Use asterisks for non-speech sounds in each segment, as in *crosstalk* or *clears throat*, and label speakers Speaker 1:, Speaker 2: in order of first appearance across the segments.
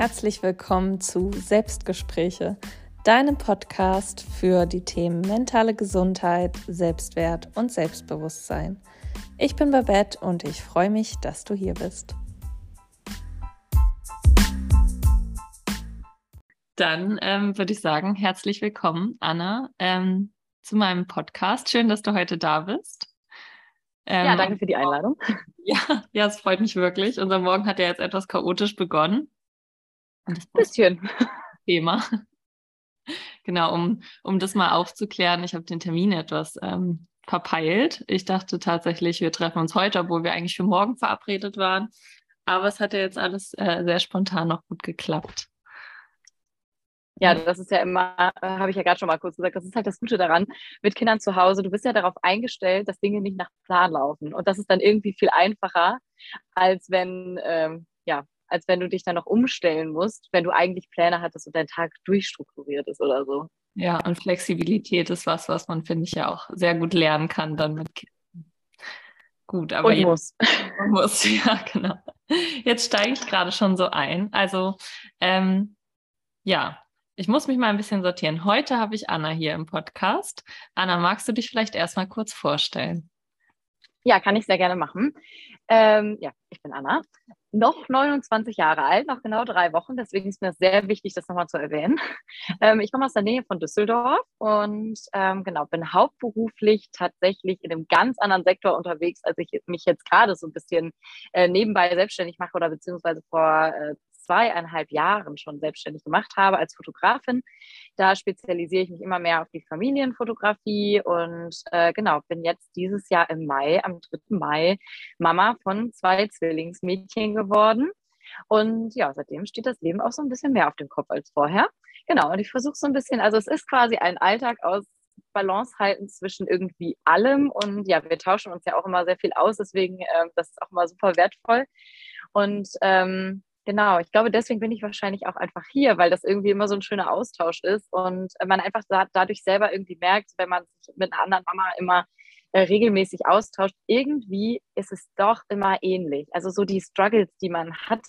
Speaker 1: herzlich willkommen zu Selbstgespräche, deinem Podcast für die Themen mentale Gesundheit, Selbstwert und Selbstbewusstsein. Ich bin Babette und ich freue mich, dass du hier bist. Dann ähm, würde ich sagen, herzlich willkommen, Anna, ähm, zu meinem Podcast. Schön, dass du heute da bist.
Speaker 2: Ähm, ja, danke für die Einladung. *laughs*
Speaker 1: Ja, ja, es freut mich wirklich. Unser Morgen hat ja jetzt etwas chaotisch begonnen.
Speaker 2: Ein bisschen. *laughs*
Speaker 1: Thema. Genau, um, um das mal aufzuklären, ich habe den Termin etwas ähm, verpeilt. Ich dachte tatsächlich, wir treffen uns heute, obwohl wir eigentlich für morgen verabredet waren. Aber es hat ja jetzt alles äh, sehr spontan noch gut geklappt.
Speaker 2: Ja, das ist ja immer, äh, habe ich ja gerade schon mal kurz gesagt, das ist halt das Gute daran mit Kindern zu Hause. Du bist ja darauf eingestellt, dass Dinge nicht nach Plan laufen. Und das ist dann irgendwie viel einfacher, als wenn, ähm, ja, als wenn du dich dann noch umstellen musst, wenn du eigentlich Pläne hattest und dein Tag durchstrukturiert ist oder so.
Speaker 1: Ja, und Flexibilität ist was, was man, finde ich, ja auch sehr gut lernen kann dann mit Kindern. Gut, aber
Speaker 2: und jetzt, muss. *laughs*
Speaker 1: muss, ja, genau. Jetzt steige ich gerade schon so ein. Also, ähm, ja, ich muss mich mal ein bisschen sortieren. Heute habe ich Anna hier im Podcast. Anna, magst du dich vielleicht erstmal kurz vorstellen?
Speaker 2: Ja, kann ich sehr gerne machen. Ähm, ja, ich bin Anna, noch 29 Jahre alt, noch genau drei Wochen. Deswegen ist mir sehr wichtig, das nochmal zu erwähnen. *laughs* Ähm, ich komme aus der Nähe von Düsseldorf und ähm, genau bin hauptberuflich tatsächlich in einem ganz anderen Sektor unterwegs, als ich mich jetzt gerade so ein bisschen äh, nebenbei selbstständig mache oder beziehungsweise vor äh, zweieinhalb Jahren schon selbstständig gemacht habe als Fotografin. Da spezialisiere ich mich immer mehr auf die Familienfotografie und äh, genau, bin jetzt dieses Jahr im Mai, am 3. Mai, Mama von zwei Zwillingsmädchen geworden. Und ja, seitdem steht das Leben auch so ein bisschen mehr auf dem Kopf als vorher. Genau, und ich versuche so ein bisschen, also es ist quasi ein Alltag aus Balance halten zwischen irgendwie allem. Und ja, wir tauschen uns ja auch immer sehr viel aus, deswegen äh, das ist auch immer super wertvoll. Und ähm, Genau, ich glaube, deswegen bin ich wahrscheinlich auch einfach hier, weil das irgendwie immer so ein schöner Austausch ist und man einfach da, dadurch selber irgendwie merkt, wenn man sich mit einer anderen Mama immer äh, regelmäßig austauscht, irgendwie ist es doch immer ähnlich. Also so die Struggles, die man hat,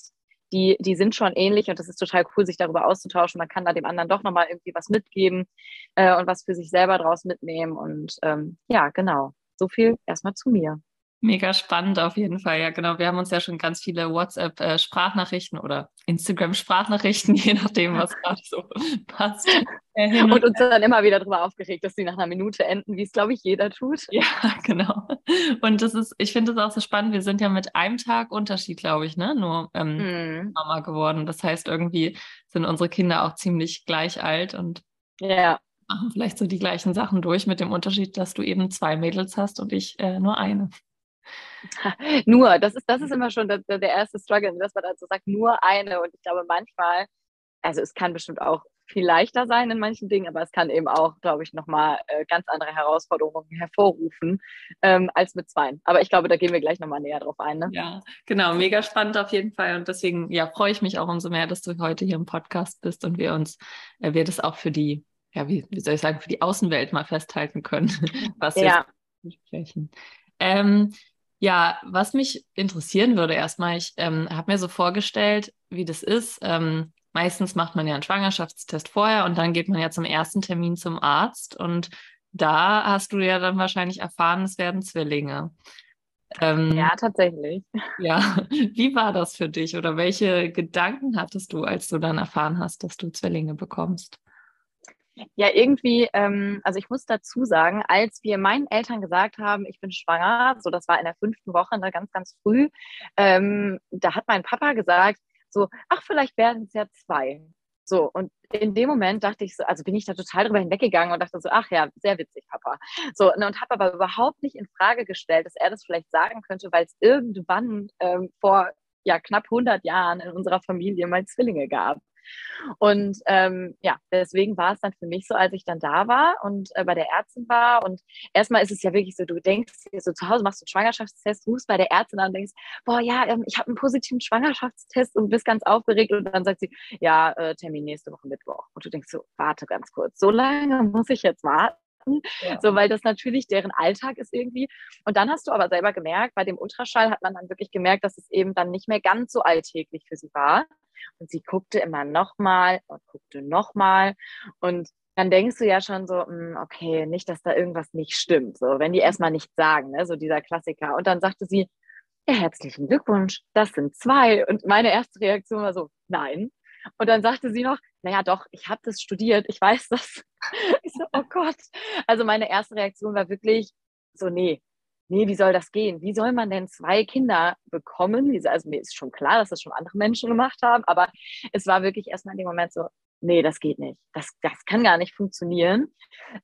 Speaker 2: die, die sind schon ähnlich und das ist total cool, sich darüber auszutauschen. Man kann da dem anderen doch nochmal irgendwie was mitgeben äh, und was für sich selber draus mitnehmen. Und ähm, ja, genau. So viel erstmal zu mir.
Speaker 1: Mega spannend auf jeden Fall. Ja, genau. Wir haben uns ja schon ganz viele WhatsApp-Sprachnachrichten äh, oder Instagram-Sprachnachrichten, *laughs* je nachdem, was gerade so passt.
Speaker 2: Und, und uns dann immer wieder darüber aufgeregt, dass sie nach einer Minute enden, wie es, glaube ich, jeder tut.
Speaker 1: Ja, *laughs* genau. Und das ist, ich finde es auch so spannend. Wir sind ja mit einem Tag Unterschied, glaube ich, ne? Nur ähm, hm. Mama geworden. Das heißt, irgendwie sind unsere Kinder auch ziemlich gleich alt und ja. machen vielleicht so die gleichen Sachen durch, mit dem Unterschied, dass du eben zwei Mädels hast und ich äh, nur eine. *laughs*
Speaker 2: nur, das ist, das ist immer schon der, der erste Struggle, dass man also sagt, nur eine. Und ich glaube, manchmal, also es kann bestimmt auch viel leichter sein in manchen Dingen, aber es kann eben auch, glaube ich, nochmal äh, ganz andere Herausforderungen hervorrufen ähm, als mit zwei. Aber ich glaube, da gehen wir gleich nochmal näher drauf ein. Ne?
Speaker 1: Ja, genau, mega spannend auf jeden Fall. Und deswegen ja, freue ich mich auch umso mehr, dass du heute hier im Podcast bist und wir uns, äh, wir das auch für die, ja, wie, wie soll ich sagen, für die Außenwelt mal festhalten können, *laughs* was ja. wir sprechen. Ähm, ja, was mich interessieren würde erstmal, ich ähm, habe mir so vorgestellt, wie das ist. Ähm, meistens macht man ja einen Schwangerschaftstest vorher und dann geht man ja zum ersten Termin zum Arzt und da hast du ja dann wahrscheinlich erfahren, es werden Zwillinge.
Speaker 2: Ähm, ja, tatsächlich.
Speaker 1: Ja, *laughs* wie war das für dich oder welche Gedanken hattest du, als du dann erfahren hast, dass du Zwillinge bekommst?
Speaker 2: Ja, irgendwie, ähm, also ich muss dazu sagen, als wir meinen Eltern gesagt haben, ich bin schwanger, so das war in der fünften Woche, ne, ganz, ganz früh, ähm, da hat mein Papa gesagt, so, ach, vielleicht werden es ja zwei. So, und in dem Moment dachte ich so, also bin ich da total drüber hinweggegangen und dachte so, ach ja, sehr witzig, Papa. So, ne, und habe aber überhaupt nicht in Frage gestellt, dass er das vielleicht sagen könnte, weil es irgendwann ähm, vor ja, knapp 100 Jahren in unserer Familie mal Zwillinge gab. Und ähm, ja, deswegen war es dann für mich so, als ich dann da war und äh, bei der Ärztin war. Und erstmal ist es ja wirklich so, du denkst so zu Hause, machst du einen Schwangerschaftstest, rufst bei der Ärztin an und denkst, boah, ja, ähm, ich habe einen positiven Schwangerschaftstest und bist ganz aufgeregt. Und dann sagt sie, ja, äh, Termin nächste Woche Mittwoch. Und du denkst so, warte ganz kurz, so lange muss ich jetzt warten. Ja. So, weil das natürlich deren Alltag ist irgendwie. Und dann hast du aber selber gemerkt, bei dem Ultraschall hat man dann wirklich gemerkt, dass es eben dann nicht mehr ganz so alltäglich für sie war. Und sie guckte immer nochmal und guckte nochmal. Und dann denkst du ja schon so, hm, okay, nicht, dass da irgendwas nicht stimmt. So, wenn die erstmal nichts sagen, ne? so dieser Klassiker. Und dann sagte sie, ja, herzlichen Glückwunsch, das sind zwei. Und meine erste Reaktion war so, nein. Und dann sagte sie noch, naja, doch, ich habe das studiert, ich weiß das. *laughs* Ich so, oh Gott. Also meine erste Reaktion war wirklich so, nee, nee, wie soll das gehen? Wie soll man denn zwei Kinder bekommen? Also mir ist schon klar, dass das schon andere Menschen gemacht haben, aber es war wirklich erstmal in dem Moment so, nee, das geht nicht. Das, das kann gar nicht funktionieren.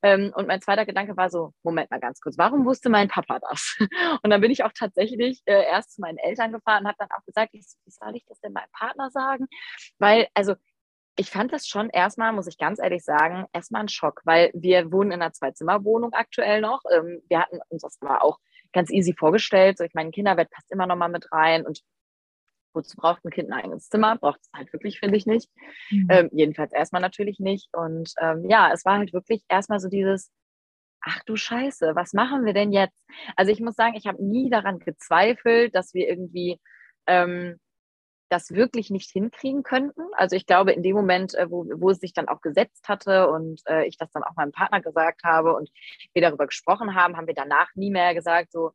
Speaker 2: Ähm, und mein zweiter Gedanke war so, Moment mal ganz kurz, warum wusste mein Papa das? *laughs* Und dann bin ich auch tatsächlich äh, erst zu meinen Eltern gefahren und habe dann auch gesagt, wie soll ich das denn meinem Partner sagen? Weil, also ich fand das schon erstmal, muss ich ganz ehrlich sagen, erstmal ein Schock, weil wir wohnen in einer Zwei-Zimmer-Wohnung aktuell noch. Ähm, wir hatten uns das aber auch ganz easy vorgestellt. So, ich meine, Kinderbett passt immer noch mal mit rein und wozu braucht ein Kind ein eigenes Zimmer? Braucht es halt wirklich, finde ich nicht. Mhm. Ähm, jedenfalls erstmal natürlich nicht. Und ähm, ja, es war halt wirklich erstmal so dieses, ach du Scheiße, was machen wir denn jetzt? Also ich muss sagen, ich habe nie daran gezweifelt, dass wir irgendwie ähm, das wirklich nicht hinkriegen könnten. Also ich glaube, in dem Moment, äh, wo, wo es sich dann auch gesetzt hatte und äh, ich das dann auch meinem Partner gesagt habe und wir darüber gesprochen haben, haben wir danach nie mehr gesagt, so,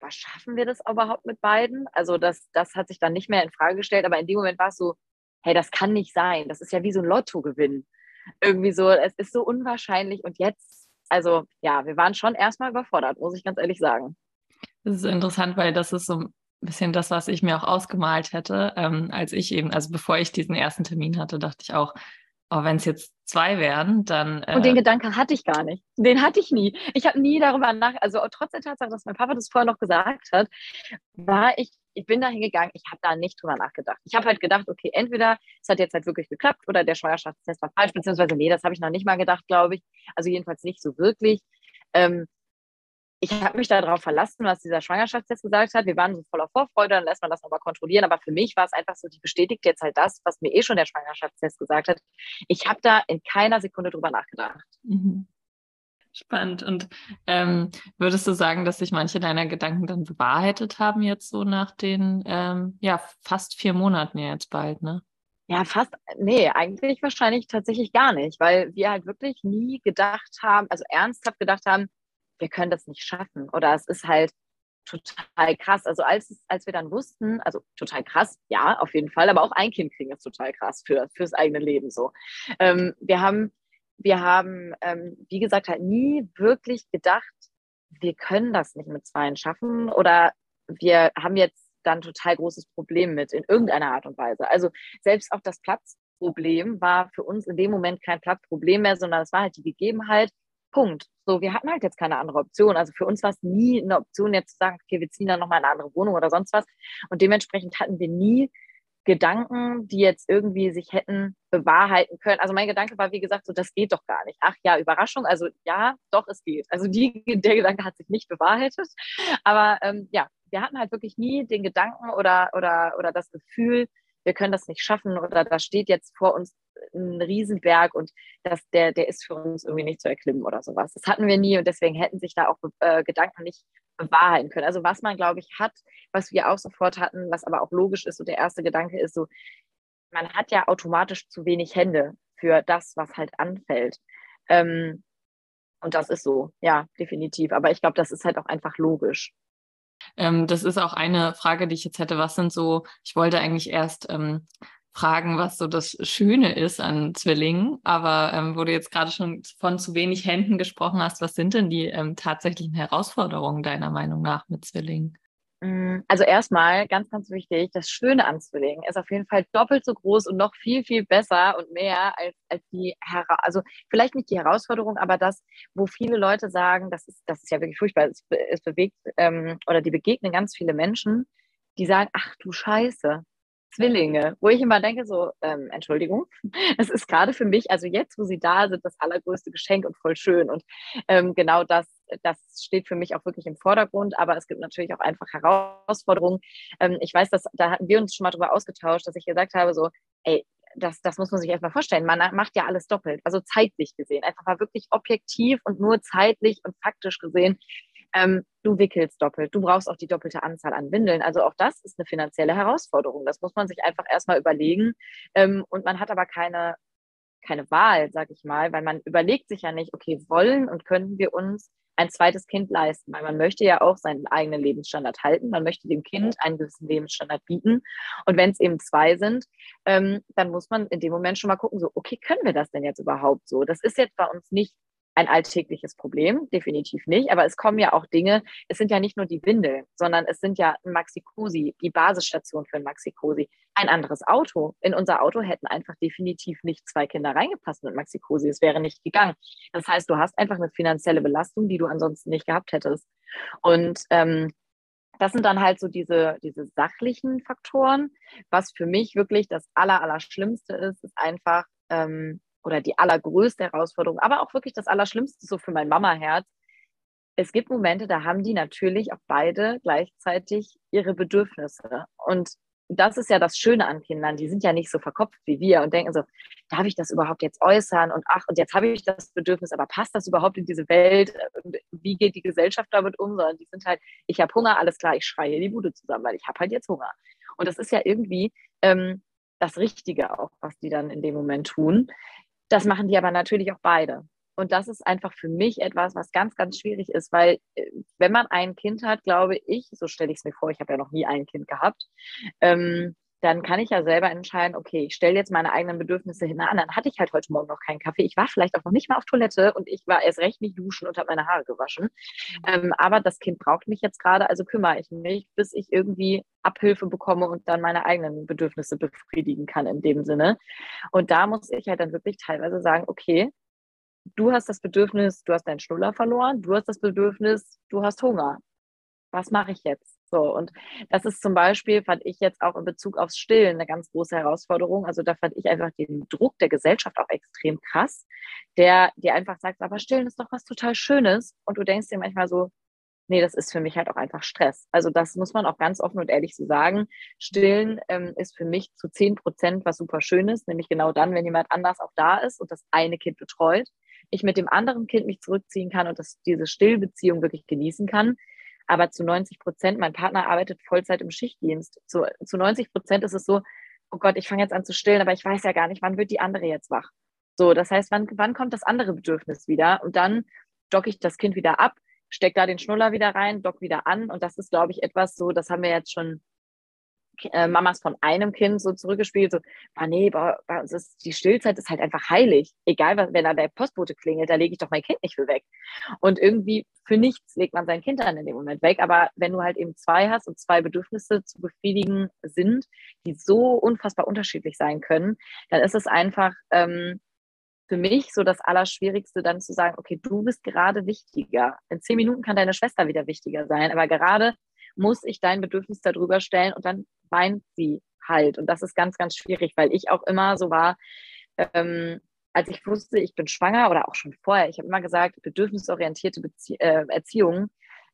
Speaker 2: was schaffen wir das überhaupt mit beiden? Also das, das hat sich dann nicht mehr in Frage gestellt, aber in dem Moment war es so, hey, das kann nicht sein. Das ist ja wie so ein Lottogewinn. Irgendwie so, es ist so unwahrscheinlich und jetzt, also ja, wir waren schon erstmal überfordert, muss ich ganz ehrlich sagen.
Speaker 1: Das ist interessant, weil das ist so ein bisschen das, was ich mir auch ausgemalt hätte, ähm, als ich eben, also bevor ich diesen ersten Termin hatte, dachte ich auch, aber wenn es jetzt zwei wären, dann.
Speaker 2: Äh und den Gedanke hatte ich gar nicht. Den hatte ich nie. Ich habe nie darüber nach, also trotz der Tatsache, dass mein Papa das vorher noch gesagt hat, war ich, ich bin dahin gegangen, ich habe da nicht drüber nachgedacht. Ich habe halt gedacht, okay, entweder es hat jetzt halt wirklich geklappt oder der Schwangerschaftstest war falsch, beziehungsweise nee, das habe ich noch nicht mal gedacht, glaube ich. Also jedenfalls nicht so wirklich. Ähm, ich habe mich darauf verlassen, was dieser Schwangerschaftstest gesagt hat. Wir waren so voller Vorfreude, dann lässt man das nochmal kontrollieren. Aber für mich war es einfach so, die bestätigt jetzt halt das, was mir eh schon der Schwangerschaftstest gesagt hat. Ich habe da in keiner Sekunde drüber nachgedacht. Mhm.
Speaker 1: Spannend. Und ähm, würdest du sagen, dass sich manche deiner Gedanken dann bewahrheitet haben, jetzt so nach den ähm, ja, fast vier Monaten ja jetzt bald, ne?
Speaker 2: Ja, fast, nee, eigentlich wahrscheinlich tatsächlich gar nicht, weil wir halt wirklich nie gedacht haben, also ernsthaft gedacht haben, wir können das nicht schaffen. Oder es ist halt total krass. Also als, als wir dann wussten, also total krass, ja, auf jeden Fall, aber auch ein Kind kriegen ist total krass für, fürs eigene Leben so. Ähm, wir haben, wir haben, ähm, wie gesagt, halt nie wirklich gedacht, wir können das nicht mit Zweien schaffen oder wir haben jetzt dann total großes Problem mit in irgendeiner Art und Weise. Also selbst auch das Platzproblem war für uns in dem Moment kein Platzproblem mehr, sondern es war halt die Gegebenheit, Punkt. So, wir hatten halt jetzt keine andere Option. Also für uns war es nie eine Option, jetzt zu sagen, okay, wir ziehen dann nochmal in eine andere Wohnung oder sonst was. Und dementsprechend hatten wir nie Gedanken, die jetzt irgendwie sich hätten bewahrheiten können. Also mein Gedanke war, wie gesagt, so, das geht doch gar nicht. Ach ja, Überraschung. Also ja, doch, es geht. Also die, der Gedanke hat sich nicht bewahrheitet. Aber ähm, ja, wir hatten halt wirklich nie den Gedanken oder, oder, oder das Gefühl, wir können das nicht schaffen oder da steht jetzt vor uns ein Riesenberg und das, der, der ist für uns irgendwie nicht zu erklimmen oder sowas. Das hatten wir nie und deswegen hätten sich da auch äh, Gedanken nicht bewahrheiten können. Also was man, glaube ich, hat, was wir auch sofort hatten, was aber auch logisch ist, so der erste Gedanke ist so, man hat ja automatisch zu wenig Hände für das, was halt anfällt. Ähm, und das ist so, ja, definitiv. Aber ich glaube, das ist halt auch einfach logisch.
Speaker 1: Ähm, das ist auch eine Frage, die ich jetzt hätte. Was sind so, ich wollte eigentlich erst ähm, fragen, was so das Schöne ist an Zwillingen, aber ähm, wo du jetzt gerade schon von zu wenig Händen gesprochen hast, was sind denn die ähm, tatsächlichen Herausforderungen deiner Meinung nach mit Zwillingen?
Speaker 2: Mm, also erstmal, ganz, ganz wichtig, das Schöne an Zwillingen ist auf jeden Fall doppelt so groß und noch viel, viel besser und mehr als, als die, Hera also vielleicht nicht die Herausforderung, aber das, wo viele Leute sagen, das ist, das ist ja wirklich furchtbar, es, es bewegt ähm, oder die begegnen ganz viele Menschen, die sagen, ach du Scheiße, Zwillinge, wo ich immer denke, so, ähm, Entschuldigung, *laughs* es ist gerade für mich, also jetzt, wo sie da sind, das allergrößte Geschenk und voll schön. Und ähm, genau das, das steht für mich auch wirklich im Vordergrund, aber es gibt natürlich auch einfach Herausforderungen. Ähm, ich weiß, dass da hatten wir uns schon mal drüber ausgetauscht, dass ich gesagt habe, so, ey, das, das muss man sich erstmal vorstellen. Man macht ja alles doppelt, also zeitlich gesehen. Einfach mal wirklich objektiv und nur zeitlich und faktisch gesehen Ähm, du wickelst doppelt, du brauchst auch die doppelte Anzahl an Windeln. Also auch das ist eine finanzielle Herausforderung. Das muss man sich einfach erstmal überlegen. Ähm, und man hat aber keine, keine Wahl, sag ich mal, weil man überlegt sich ja nicht, okay, wollen und können wir uns ein zweites Kind leisten, weil man möchte ja auch seinen eigenen Lebensstandard halten. Man möchte dem Kind einen gewissen Lebensstandard bieten. Und wenn es eben zwei sind, ähm, dann muss man in dem Moment schon mal gucken, so, okay, können wir das denn jetzt überhaupt so? Das ist jetzt bei uns nicht ein alltägliches Problem, definitiv nicht. Aber es kommen ja auch Dinge, es sind ja nicht nur die Windeln, sondern es sind ja ein Maxi-Cosi, die Basisstation für ein Maxi-Cosi, ein anderes Auto. In unser Auto hätten einfach definitiv nicht zwei Kinder reingepasst mit Maxi-Cosi. Es wäre nicht gegangen. Das heißt, du hast einfach eine finanzielle Belastung, die du ansonsten nicht gehabt hättest. Und ähm, das sind dann halt so diese, diese sachlichen Faktoren. Was für mich wirklich das Aller, Allerschlimmste ist, ist einfach, ähm, oder die allergrößte Herausforderung, aber auch wirklich das Allerschlimmste so für mein Mama-Herz. Es gibt Momente, da haben die natürlich auch beide gleichzeitig ihre Bedürfnisse. Und das ist ja das Schöne an Kindern. Die sind ja nicht so verkopft wie wir und denken so, darf ich das überhaupt jetzt äußern? Und ach, und jetzt habe ich das Bedürfnis, aber passt das überhaupt in diese Welt? Wie geht die Gesellschaft damit um? Sondern die sind halt, ich habe Hunger, alles klar, ich schreie die Bude zusammen, weil ich habe halt jetzt Hunger. Und das ist ja irgendwie ähm, das Richtige auch, was die dann in dem Moment tun. Das machen die aber natürlich auch beide. Und das ist einfach für mich etwas, was ganz, ganz schwierig ist, weil äh, wenn man ein Kind hat, glaube ich, so stelle ich es mir vor, ich habe ja noch nie ein Kind gehabt, ähm, dann kann ich ja selber entscheiden, okay, ich stelle jetzt meine eigenen Bedürfnisse hin an. Dann hatte ich halt heute Morgen noch keinen Kaffee. Ich war vielleicht auch noch nicht mal auf Toilette und ich war erst recht nicht duschen und habe meine Haare gewaschen. Mhm. Ähm, aber das Kind braucht mich jetzt gerade, also kümmere ich mich, bis ich irgendwie Abhilfe bekomme und dann meine eigenen Bedürfnisse befriedigen kann in dem Sinne. Und da muss ich halt dann wirklich teilweise sagen, okay, du hast das Bedürfnis, du hast deinen Schnuller verloren, du hast das Bedürfnis, du hast Hunger. Was mache ich jetzt? So, und das ist zum Beispiel, fand ich jetzt auch in Bezug aufs Stillen eine ganz große Herausforderung. Also da fand ich einfach den Druck der Gesellschaft auch extrem krass, der dir einfach sagt, aber Stillen ist doch was total Schönes. Und du denkst dir manchmal so, nee, das ist für mich halt auch einfach Stress. Also das muss man auch ganz offen und ehrlich so sagen. Stillen ähm, ist für mich zu 10 Prozent was super Schönes, nämlich genau dann, wenn jemand anders auch da ist und das eine Kind betreut, ich mit dem anderen Kind mich zurückziehen kann und das, diese Stillbeziehung wirklich genießen kann. Aber zu 90 Prozent, mein Partner arbeitet Vollzeit im Schichtdienst. Zu, zu 90 Prozent ist es so, oh Gott, ich fange jetzt an zu stillen, aber ich weiß ja gar nicht, wann wird die andere jetzt wach. So, das heißt, wann, wann kommt das andere Bedürfnis wieder? Und dann docke ich das Kind wieder ab, stecke da den Schnuller wieder rein, dock wieder an. Und das ist, glaube ich, etwas so, das haben wir jetzt schon äh, Mamas von einem Kind so zurückgespielt, so, ah nee, bei, bei uns ist die Stillzeit ist halt einfach heilig. Egal, was, wenn da der Postbote klingelt, da lege ich doch mein Kind nicht für weg. Und irgendwie für nichts legt man sein Kind dann in dem Moment weg. Aber wenn du halt eben zwei hast und zwei Bedürfnisse zu befriedigen sind, die so unfassbar unterschiedlich sein können, dann ist es einfach ähm, für mich so das Allerschwierigste, dann zu sagen, okay, du bist gerade wichtiger. In zehn Minuten kann deine Schwester wieder wichtiger sein, aber gerade muss ich dein Bedürfnis darüber stellen und dann weint sie halt. Und das ist ganz, ganz schwierig, weil ich auch immer so war, ähm, als ich wusste, ich bin schwanger oder auch schon vorher, ich habe immer gesagt, bedürfnisorientierte Bezie äh, Erziehung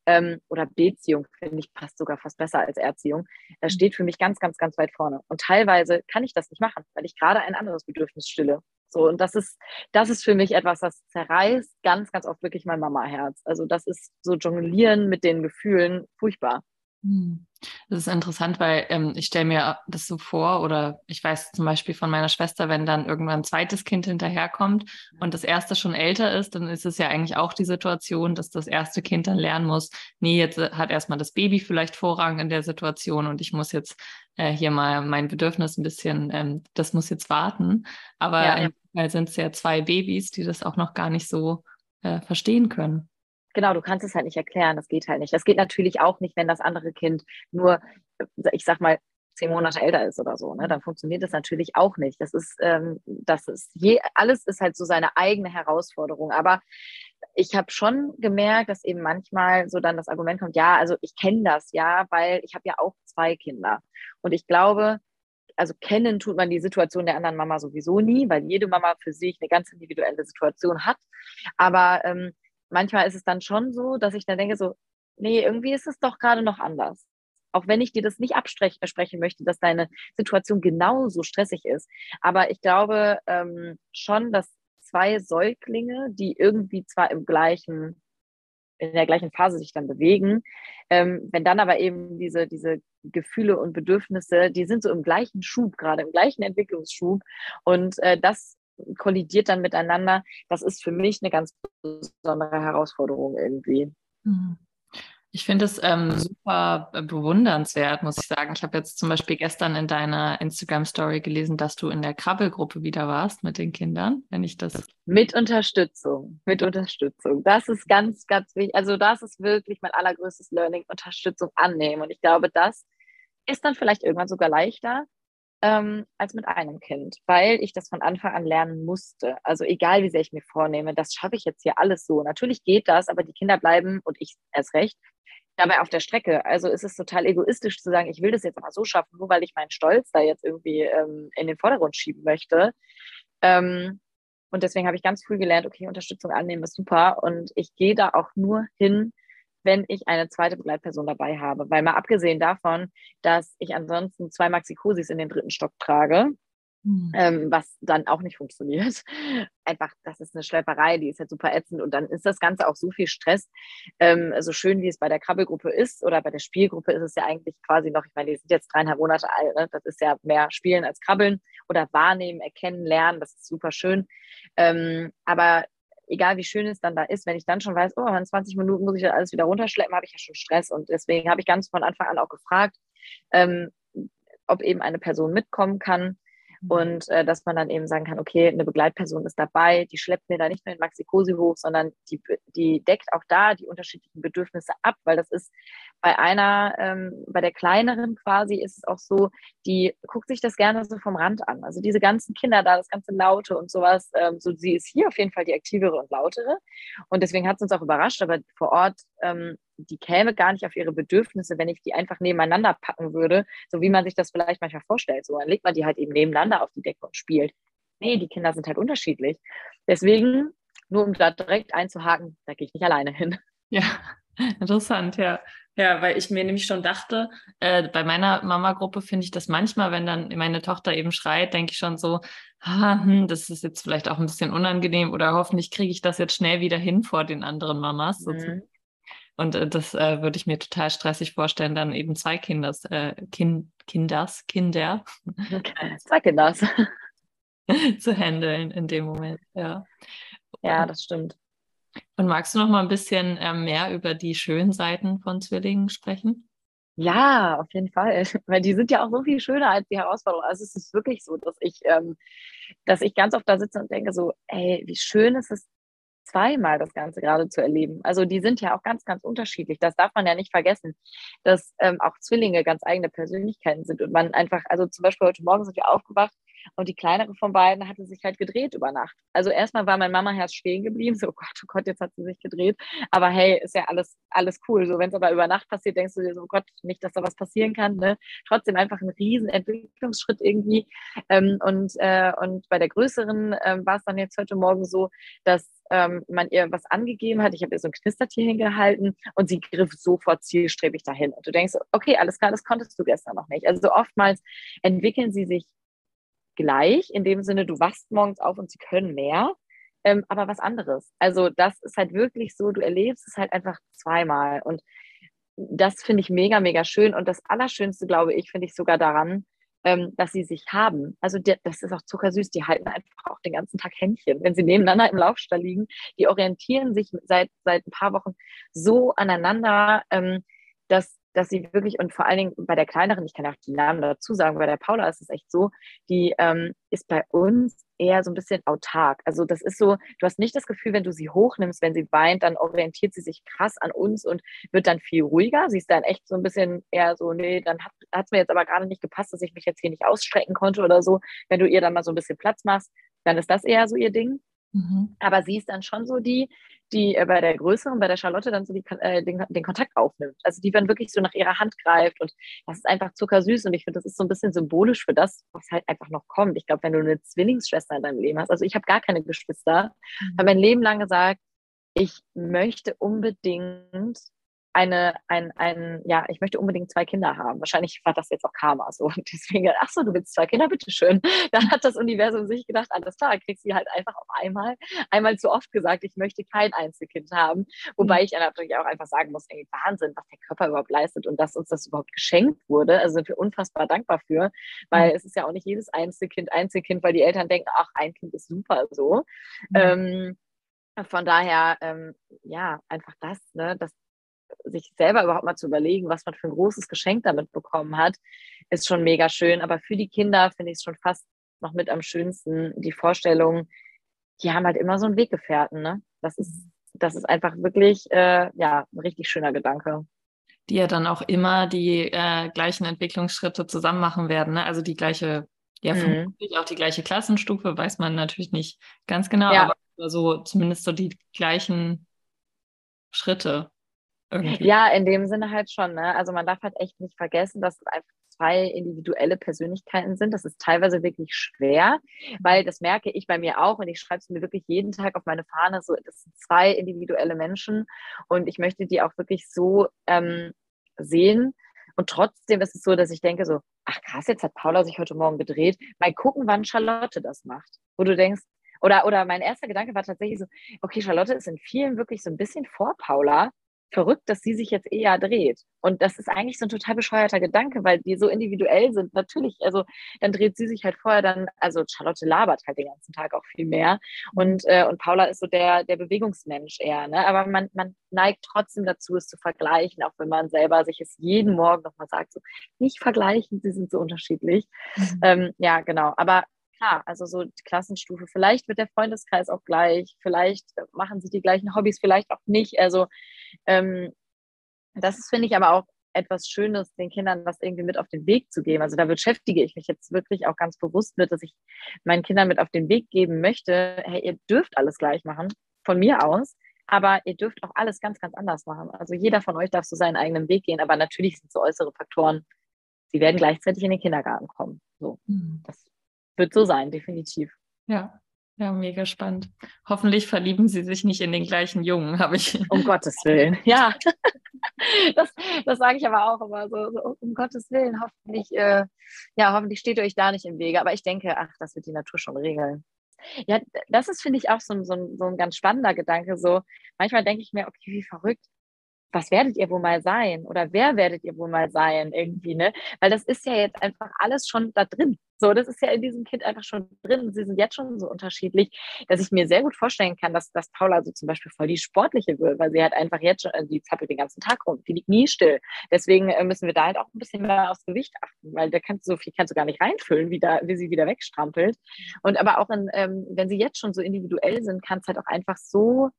Speaker 2: ähm, oder Beziehung, finde ich, passt sogar fast besser als Erziehung, das mhm. steht für mich ganz, ganz, ganz weit vorne. Und teilweise kann ich das nicht machen, weil ich gerade ein anderes Bedürfnis stille. So, und das ist, das ist für mich etwas, das zerreißt ganz, ganz oft wirklich mein Mama-Herz. Also das ist so Jonglieren mit den Gefühlen furchtbar.
Speaker 1: Hm. Das ist interessant, weil ähm, ich stelle mir das so vor, oder ich weiß zum Beispiel von meiner Schwester, wenn dann irgendwann ein zweites Kind hinterherkommt und das erste schon älter ist, dann ist es ja eigentlich auch die Situation, dass das erste Kind dann lernen muss, nee, jetzt äh, hat erstmal das Baby vielleicht Vorrang in der Situation und ich muss jetzt äh, hier mal mein Bedürfnis ein bisschen, ähm, das muss jetzt warten. Aber ja, ja. sind es ja zwei Babys, die das auch noch gar nicht so äh, verstehen können.
Speaker 2: Genau, du kannst es halt nicht erklären. Das geht halt nicht. Das geht natürlich auch nicht, wenn das andere Kind nur, ich sag mal, zehn Monate älter ist oder so. Ne? Dann funktioniert das natürlich auch nicht. Das ist, ähm, das ist je, alles ist halt so seine eigene Herausforderung. Aber ich habe schon gemerkt, dass eben manchmal so dann das Argument kommt, ja, also ich kenne das, ja, weil ich habe ja auch zwei Kinder. Und ich glaube, also kennen tut man die Situation der anderen Mama sowieso nie, weil jede Mama für sich eine ganz individuelle Situation hat. Aber ähm, manchmal ist es dann schon so, dass ich dann denke, so, nee, irgendwie ist es doch gerade noch anders. Auch wenn ich dir das nicht absprechen möchte, dass deine Situation genauso stressig ist. Aber ich glaube ähm, schon, dass zwei Säuglinge, die irgendwie zwar im gleichen in der gleichen Phase sich dann bewegen. Ähm, wenn dann aber eben diese, diese Gefühle und Bedürfnisse, die sind so im gleichen Schub, gerade im gleichen Entwicklungsschub und äh, das kollidiert dann miteinander, das ist für mich eine ganz besondere Herausforderung irgendwie.
Speaker 1: Mhm. Ich finde es ähm, super bewundernswert, muss ich sagen. Ich habe jetzt zum Beispiel gestern in deiner Instagram-Story gelesen, dass du in der Krabbelgruppe wieder warst mit den Kindern, wenn ich das.
Speaker 2: Mit Unterstützung, mit Unterstützung. Das ist ganz, ganz wichtig. Also, das ist wirklich mein allergrößtes Learning, Unterstützung annehmen. Und ich glaube, das ist dann vielleicht irgendwann sogar leichter, ähm, als mit einem Kind, weil ich das von Anfang an lernen musste. Also egal, wie sehr ich mir vornehme, das schaffe ich jetzt hier alles so. Natürlich geht das, aber die Kinder bleiben und ich erst recht dabei auf der Strecke. Also ist es total egoistisch zu sagen, ich will das jetzt mal so schaffen, nur weil ich meinen Stolz da jetzt irgendwie ähm, in den Vordergrund schieben möchte. Ähm, und deswegen habe ich ganz früh gelernt, okay, Unterstützung annehmen ist super. Und ich gehe da auch nur hin, wenn ich eine zweite Begleitperson dabei habe. Weil mal abgesehen davon, dass ich ansonsten zwei Maxikosis in den dritten Stock trage, Mhm. Ähm, was dann auch nicht funktioniert. *laughs* Einfach, das ist eine Schlepperei, die ist halt super ätzend und dann ist das Ganze auch so viel Stress. Ähm, so schön wie es bei der Krabbelgruppe ist oder bei der Spielgruppe ist es ja eigentlich quasi noch, ich meine, die sind jetzt dreieinhalb Monate alt, ne? das ist ja mehr Spielen als Krabbeln oder wahrnehmen, erkennen, lernen, das ist super schön. Ähm, aber egal wie schön es dann da ist, wenn ich dann schon weiß, oh, in 20 Minuten muss ich das alles wieder runterschleppen, habe ich ja schon Stress. Und deswegen habe ich ganz von Anfang an auch gefragt, ähm, ob eben eine Person mitkommen kann und äh, dass man dann eben sagen kann, okay, eine Begleitperson ist dabei, die schleppt mir da nicht nur den Maxi-Cosi hoch, sondern die, die deckt auch da die unterschiedlichen Bedürfnisse ab, weil das ist bei einer, ähm, bei der kleineren quasi ist es auch so, die guckt sich das gerne so vom Rand an. Also diese ganzen Kinder da, das ganze Laute und sowas, ähm, so sie ist hier auf jeden Fall die aktivere und lautere und deswegen hat es uns auch überrascht, aber vor Ort ähm, die käme gar nicht auf ihre Bedürfnisse, wenn ich die einfach nebeneinander packen würde, so wie man sich das vielleicht manchmal vorstellt. So, dann legt man die halt eben nebeneinander auf die Decke und spielt. Nee, die Kinder sind halt unterschiedlich. Deswegen, nur um da direkt einzuhaken, da gehe ich nicht alleine hin.
Speaker 1: Ja, interessant, ja. Ja, weil ich mir nämlich schon dachte, äh, bei meiner Mama-Gruppe finde ich das manchmal, wenn dann meine Tochter eben schreit, denke ich schon so, ah, hm, das ist jetzt vielleicht auch ein bisschen unangenehm oder hoffentlich kriege ich das jetzt schnell wieder hin vor den anderen Mamas. Mhm. Und äh, das äh, würde ich mir total stressig vorstellen, dann eben zwei Kinders, äh, kind, Kinders, Kinder. *laughs*
Speaker 2: zwei Kinders. *laughs*
Speaker 1: zu handeln in dem Moment, ja.
Speaker 2: Ja, das stimmt.
Speaker 1: Und magst du noch mal ein bisschen äh, mehr über die schönen Seiten von Zwillingen sprechen?
Speaker 2: Ja, auf jeden Fall. *laughs* Weil die sind ja auch so viel schöner als die Herausforderungen. Also es ist wirklich so, dass ich, ähm, dass ich ganz oft da sitze und denke so, ey, wie schön ist es, zweimal das Ganze gerade zu erleben. Also die sind ja auch ganz, ganz unterschiedlich. Das darf man ja nicht vergessen, dass ähm, auch Zwillinge ganz eigene Persönlichkeiten sind und man einfach, also zum Beispiel heute Morgen sind wir aufgewacht und die kleinere von beiden hatte sich halt gedreht über Nacht. Also erstmal war mein Mama-Herz stehen geblieben, so oh Gott, oh Gott, jetzt hat sie sich gedreht. Aber hey, ist ja alles, alles cool. So, wenn es aber über Nacht passiert, denkst du dir so, oh Gott, nicht, dass da was passieren kann. Ne? Trotzdem einfach ein riesen Entwicklungsschritt irgendwie. Ähm, und, äh, und bei der größeren ähm, war es dann jetzt heute Morgen so, dass ähm, man ihr was angegeben hat. Ich habe ihr so ein Knistertier hingehalten und sie griff sofort zielstrebig dahin. Und du denkst, okay, alles klar, das konntest du gestern noch nicht. Also oftmals entwickeln sie sich gleich, in dem Sinne, du wachst morgens auf und sie können mehr, ähm, aber was anderes. Also das ist halt wirklich so, du erlebst es halt einfach zweimal und das finde ich mega, mega schön und das Allerschönste, glaube ich, finde ich sogar daran, ähm, dass sie sich haben. Also die, das ist auch zuckersüß, die halten einfach auch den ganzen Tag Händchen. Wenn sie nebeneinander im Laufstall liegen, die orientieren sich seit, seit ein paar Wochen so aneinander, ähm, dass dass sie wirklich, und vor allen Dingen bei der kleineren, ich kann auch die Namen dazu sagen, bei der Paula ist es echt so, die ähm, ist bei uns eher so ein bisschen autark. Also das ist so, du hast nicht das Gefühl, wenn du sie hochnimmst, wenn sie weint, dann orientiert sie sich krass an uns und wird dann viel ruhiger. Sie ist dann echt so ein bisschen eher so, nee, dann hat es mir jetzt aber gerade nicht gepasst, dass ich mich jetzt hier nicht ausstrecken konnte oder so. Wenn du ihr dann mal so ein bisschen Platz machst, dann ist das eher so ihr Ding. Mhm. Aber sie ist dann schon so die, die äh, bei der größeren, bei der Charlotte dann so die, äh, den, den, Kontakt aufnimmt. Also die dann wirklich so nach ihrer Hand greift und das ist einfach zuckersüß und ich finde, das ist so ein bisschen symbolisch für das, was halt einfach noch kommt. Ich glaube, wenn du eine Zwillingsschwester in deinem Leben hast, also ich habe gar keine Geschwister, mhm. habe mein Leben lang gesagt, ich möchte unbedingt eine, ein, ein, ja, ich möchte unbedingt zwei Kinder haben. Wahrscheinlich war das jetzt auch Karma so. *laughs* Und deswegen, ach so, du willst zwei Kinder, bitteschön. Dann hat das Universum sich gedacht, alles klar, kriegst du halt einfach auf einmal, einmal zu oft gesagt, ich möchte kein Einzelkind haben. Wobei mhm. ich natürlich auch einfach sagen muss, ey, Wahnsinn, was der Körper überhaupt leistet und dass uns das überhaupt geschenkt wurde. Also sind wir unfassbar dankbar für, weil mhm. es ist ja auch nicht jedes Einzelkind Einzelkind, weil die Eltern denken, ach, ein Kind ist super so. Mhm. Ähm, von daher, ähm, ja, einfach das, ne, das, sich selber überhaupt mal zu überlegen, was man für ein großes Geschenk damit bekommen hat, ist schon mega schön. Aber für die Kinder finde ich es schon fast noch mit am schönsten, die Vorstellung, die haben halt immer so einen Weggefährten. Ne? Das, ist, das ist einfach wirklich äh, ja, ein richtig schöner Gedanke.
Speaker 1: Die ja dann auch immer die äh, gleichen Entwicklungsschritte zusammen machen werden. Ne? Also die gleiche, ja, mhm. vermutlich auch die gleiche Klassenstufe, weiß man natürlich nicht ganz genau, ja. aber so zumindest so die gleichen Schritte.
Speaker 2: Irgendwie. Ja, in dem Sinne halt schon. Ne? Also man darf halt echt nicht vergessen, dass es einfach zwei individuelle Persönlichkeiten sind. Das ist teilweise wirklich schwer, weil das merke ich bei mir auch und ich schreibe es mir wirklich jeden Tag auf meine Fahne. So, das sind zwei individuelle Menschen und ich möchte die auch wirklich so ähm, sehen. Und trotzdem ist es so, dass ich denke so, ach krass, jetzt hat Paula sich heute Morgen gedreht. Mal gucken, wann Charlotte das macht. Wo du denkst, oder, oder mein erster Gedanke war tatsächlich so, okay, Charlotte ist in vielen wirklich so ein bisschen vor Paula, verrückt, dass sie sich jetzt eher dreht. Und das ist eigentlich so ein total bescheuerter Gedanke, weil die so individuell sind. Natürlich, also dann dreht sie sich halt vorher dann, also Charlotte labert halt den ganzen Tag auch viel mehr. Und, äh, und Paula ist so der, der Bewegungsmensch eher. Ne? Aber man, man neigt trotzdem dazu, es zu vergleichen, auch wenn man selber sich es jeden Morgen nochmal sagt, so nicht vergleichen, sie sind so unterschiedlich. Mhm. Ähm, ja, genau. Aber klar, also so die Klassenstufe, vielleicht wird der Freundeskreis auch gleich, vielleicht machen sie die gleichen Hobbys, vielleicht auch nicht. Also ähm, das finde ich aber auch etwas Schönes, den Kindern das irgendwie mit auf den Weg zu geben. Also da beschäftige ich mich jetzt wirklich auch ganz bewusst mit, dass ich meinen Kindern mit auf den Weg geben möchte, hey, ihr dürft alles gleich machen, von mir aus, aber ihr dürft auch alles ganz, ganz anders machen. Also jeder von euch darf so seinen eigenen Weg gehen, aber natürlich sind so äußere Faktoren, sie werden gleichzeitig in den Kindergarten kommen. So, mhm. das wird so sein, definitiv.
Speaker 1: Ja. Ja, mega spannend. Hoffentlich verlieben sie sich nicht in den gleichen Jungen, habe ich.
Speaker 2: Um Gottes Willen, *laughs* ja. *laughs* Das, das sage ich aber auch immer so, so um Gottes Willen, hoffentlich, äh, ja, hoffentlich steht ihr euch da nicht im Wege. Aber ich denke, ach, das wird die Natur schon regeln. Ja, das ist, finde ich, auch so, so, so ein ganz spannender Gedanke. So, manchmal denke ich mir, okay, wie verrückt, was werdet ihr wohl mal sein? Oder wer werdet ihr wohl mal sein? Irgendwie, ne? Weil das ist ja jetzt einfach alles schon da drin. So, das ist ja in diesem Kind einfach schon drin. Sie sind jetzt schon so unterschiedlich, dass ich mir sehr gut vorstellen kann, dass, dass Paula so zum Beispiel voll die sportliche wird, weil sie halt einfach jetzt schon, also die zappelt den ganzen Tag rum, die liegt nie still. Deswegen äh, müssen wir da halt auch ein bisschen mehr aufs Gewicht achten, weil da kannst du so viel kannst du gar nicht reinfüllen, wie, da, wie sie wieder wegstrampelt. Und aber auch in, ähm, wenn sie jetzt schon so individuell sind, kann es halt auch einfach so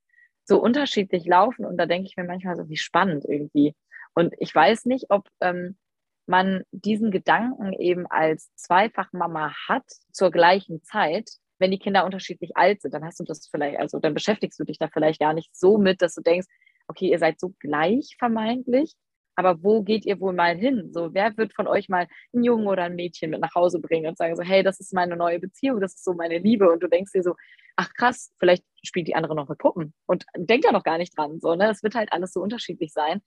Speaker 2: so unterschiedlich laufen. Und da denke ich mir manchmal so, wie spannend irgendwie. Und ich weiß nicht, ob ähm, man diesen Gedanken eben als Zweifachmama hat zur gleichen Zeit, wenn die Kinder unterschiedlich alt sind, dann hast du das vielleicht, also dann beschäftigst du dich da vielleicht gar nicht so mit, dass du denkst, okay, ihr seid so gleich vermeintlich, aber wo geht ihr wohl mal hin? So, wer wird von euch mal einen Jungen oder ein Mädchen mit nach Hause bringen und sagen so, hey, das ist meine neue Beziehung, das ist so meine Liebe. Und du denkst dir so, ach krass, vielleicht spielt die andere noch mit Puppen und denkt da noch gar nicht dran. So, ne? Es wird halt alles so unterschiedlich sein.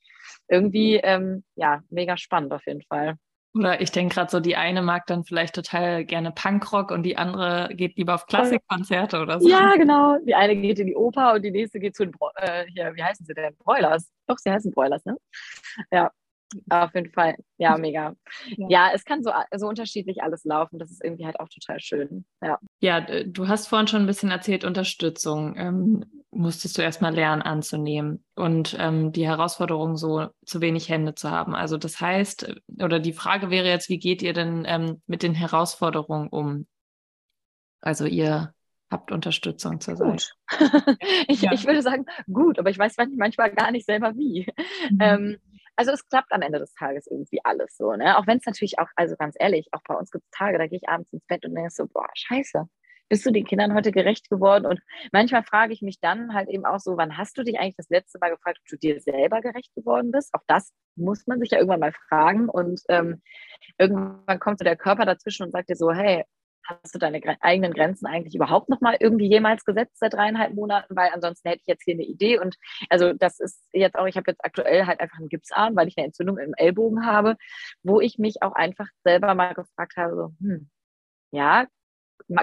Speaker 2: Irgendwie, ähm, ja, mega spannend auf jeden Fall.
Speaker 1: Oder ich denke gerade so, die eine mag dann vielleicht total gerne Punkrock und die andere geht lieber auf Klassikkonzerte oder so.
Speaker 2: Ja, genau. Die eine geht in die Oper und die nächste geht zu den, Bro äh, hier, wie heißen sie denn? Broilers. Doch, sie heißen Broilers, ne? Ja, auf jeden Fall. Ja, mega. Ja. ja, es kann so, so unterschiedlich alles laufen. Das ist irgendwie halt auch total schön. Ja,
Speaker 1: ja du hast vorhin schon ein bisschen erzählt, Unterstützung ähm, musstest du erstmal lernen anzunehmen und ähm, die Herausforderung, so zu wenig Hände zu haben. Also das heißt, oder die Frage wäre jetzt, wie geht ihr denn ähm, mit den Herausforderungen um? Also ihr habt Unterstützung zur Seite. *laughs*
Speaker 2: ich, ja. ich würde sagen, gut, aber ich weiß manchmal gar nicht selber wie. Mhm. Ähm, also es klappt am Ende des Tages irgendwie alles so, ne? Auch wenn es natürlich auch, also ganz ehrlich, auch bei uns gibt es Tage, da gehe ich abends ins Bett und denke so, boah, scheiße, bist du den Kindern heute gerecht geworden? Und manchmal frage ich mich dann halt eben auch so, wann hast du dich eigentlich das letzte Mal gefragt, ob du dir selber gerecht geworden bist? Auch das muss man sich ja irgendwann mal fragen. Und ähm, irgendwann kommt so der Körper dazwischen und sagt dir so, hey, hast du deine eigenen Grenzen eigentlich überhaupt noch mal irgendwie jemals gesetzt seit dreieinhalb Monaten? Weil ansonsten hätte ich jetzt hier eine Idee und also das ist jetzt auch, ich habe jetzt aktuell halt einfach einen Gipsarm, weil ich eine Entzündung im Ellbogen habe, wo ich mich auch einfach selber mal gefragt habe, so, hm, ja,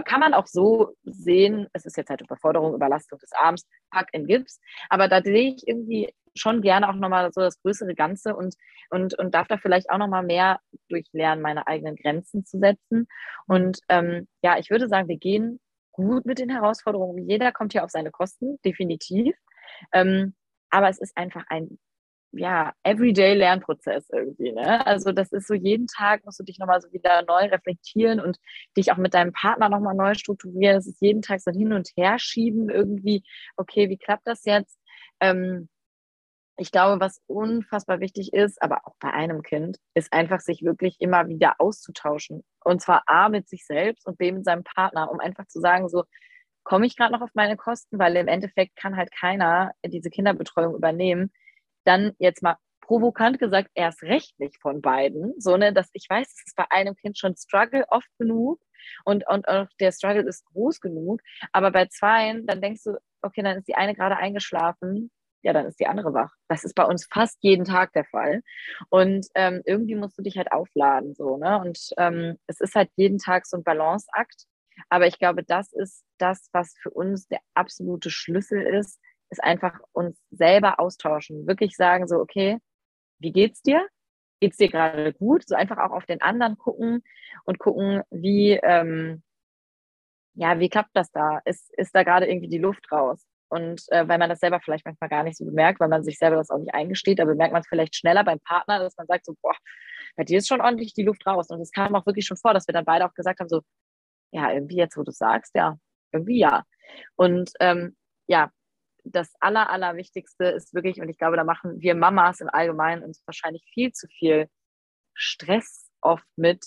Speaker 2: kann man auch so sehen, es ist jetzt halt Überforderung, Überlastung des Arms, pack in Gips, aber da sehe ich irgendwie schon gerne auch nochmal so das größere Ganze und, und, und darf da vielleicht auch nochmal mehr durchlernen, meine eigenen Grenzen zu setzen. Und ähm, ja, ich würde sagen, wir gehen gut mit den Herausforderungen. Jeder kommt hier auf seine Kosten, definitiv. Ähm, aber es ist einfach ein ja, everyday Lernprozess irgendwie. Ne? Also das ist so, jeden Tag musst du dich nochmal so wieder neu reflektieren und dich auch mit deinem Partner nochmal neu strukturieren. Es ist jeden Tag so ein Hin- und Herschieben irgendwie, okay, wie klappt das jetzt? Ähm, ich glaube, was unfassbar wichtig ist, aber auch bei einem Kind, ist einfach sich wirklich immer wieder auszutauschen. Und zwar A mit sich selbst und B mit seinem Partner, um einfach zu sagen, so, komme ich gerade noch auf meine Kosten, weil im Endeffekt kann halt keiner diese Kinderbetreuung übernehmen. Dann jetzt mal provokant gesagt, erst recht nicht von beiden, so ne, dass ich weiß, es ist bei einem Kind schon Struggle oft genug und, und, und der Struggle ist groß genug, aber bei zweien, dann denkst du, okay, dann ist die eine gerade eingeschlafen ja, dann ist die andere wach. Das ist bei uns fast jeden Tag der Fall. Und ähm, irgendwie musst du dich halt aufladen, so, ne? Und ähm, es ist halt jeden Tag so ein Balanceakt. Aber ich glaube, das ist das, was für uns der absolute Schlüssel ist, ist einfach uns selber austauschen. Wirklich sagen so, okay, wie geht's dir? Geht's dir gerade gut? So einfach auch auf den anderen gucken und gucken, wie, ähm, ja, wie klappt das da? Ist, ist da gerade irgendwie die Luft raus? Und äh, weil man das selber vielleicht manchmal gar nicht so bemerkt, weil man sich selber das auch nicht eingesteht, aber bemerkt man es vielleicht schneller beim Partner, dass man sagt so, boah, bei dir ist schon ordentlich die Luft raus. Und es kam auch wirklich schon vor, dass wir dann beide auch gesagt haben, so, ja, irgendwie jetzt, wo du sagst, ja, irgendwie ja. Und ähm, ja, das Aller, Allerwichtigste ist wirklich, und ich glaube, da machen wir Mamas im Allgemeinen uns wahrscheinlich viel zu viel Stress oft mit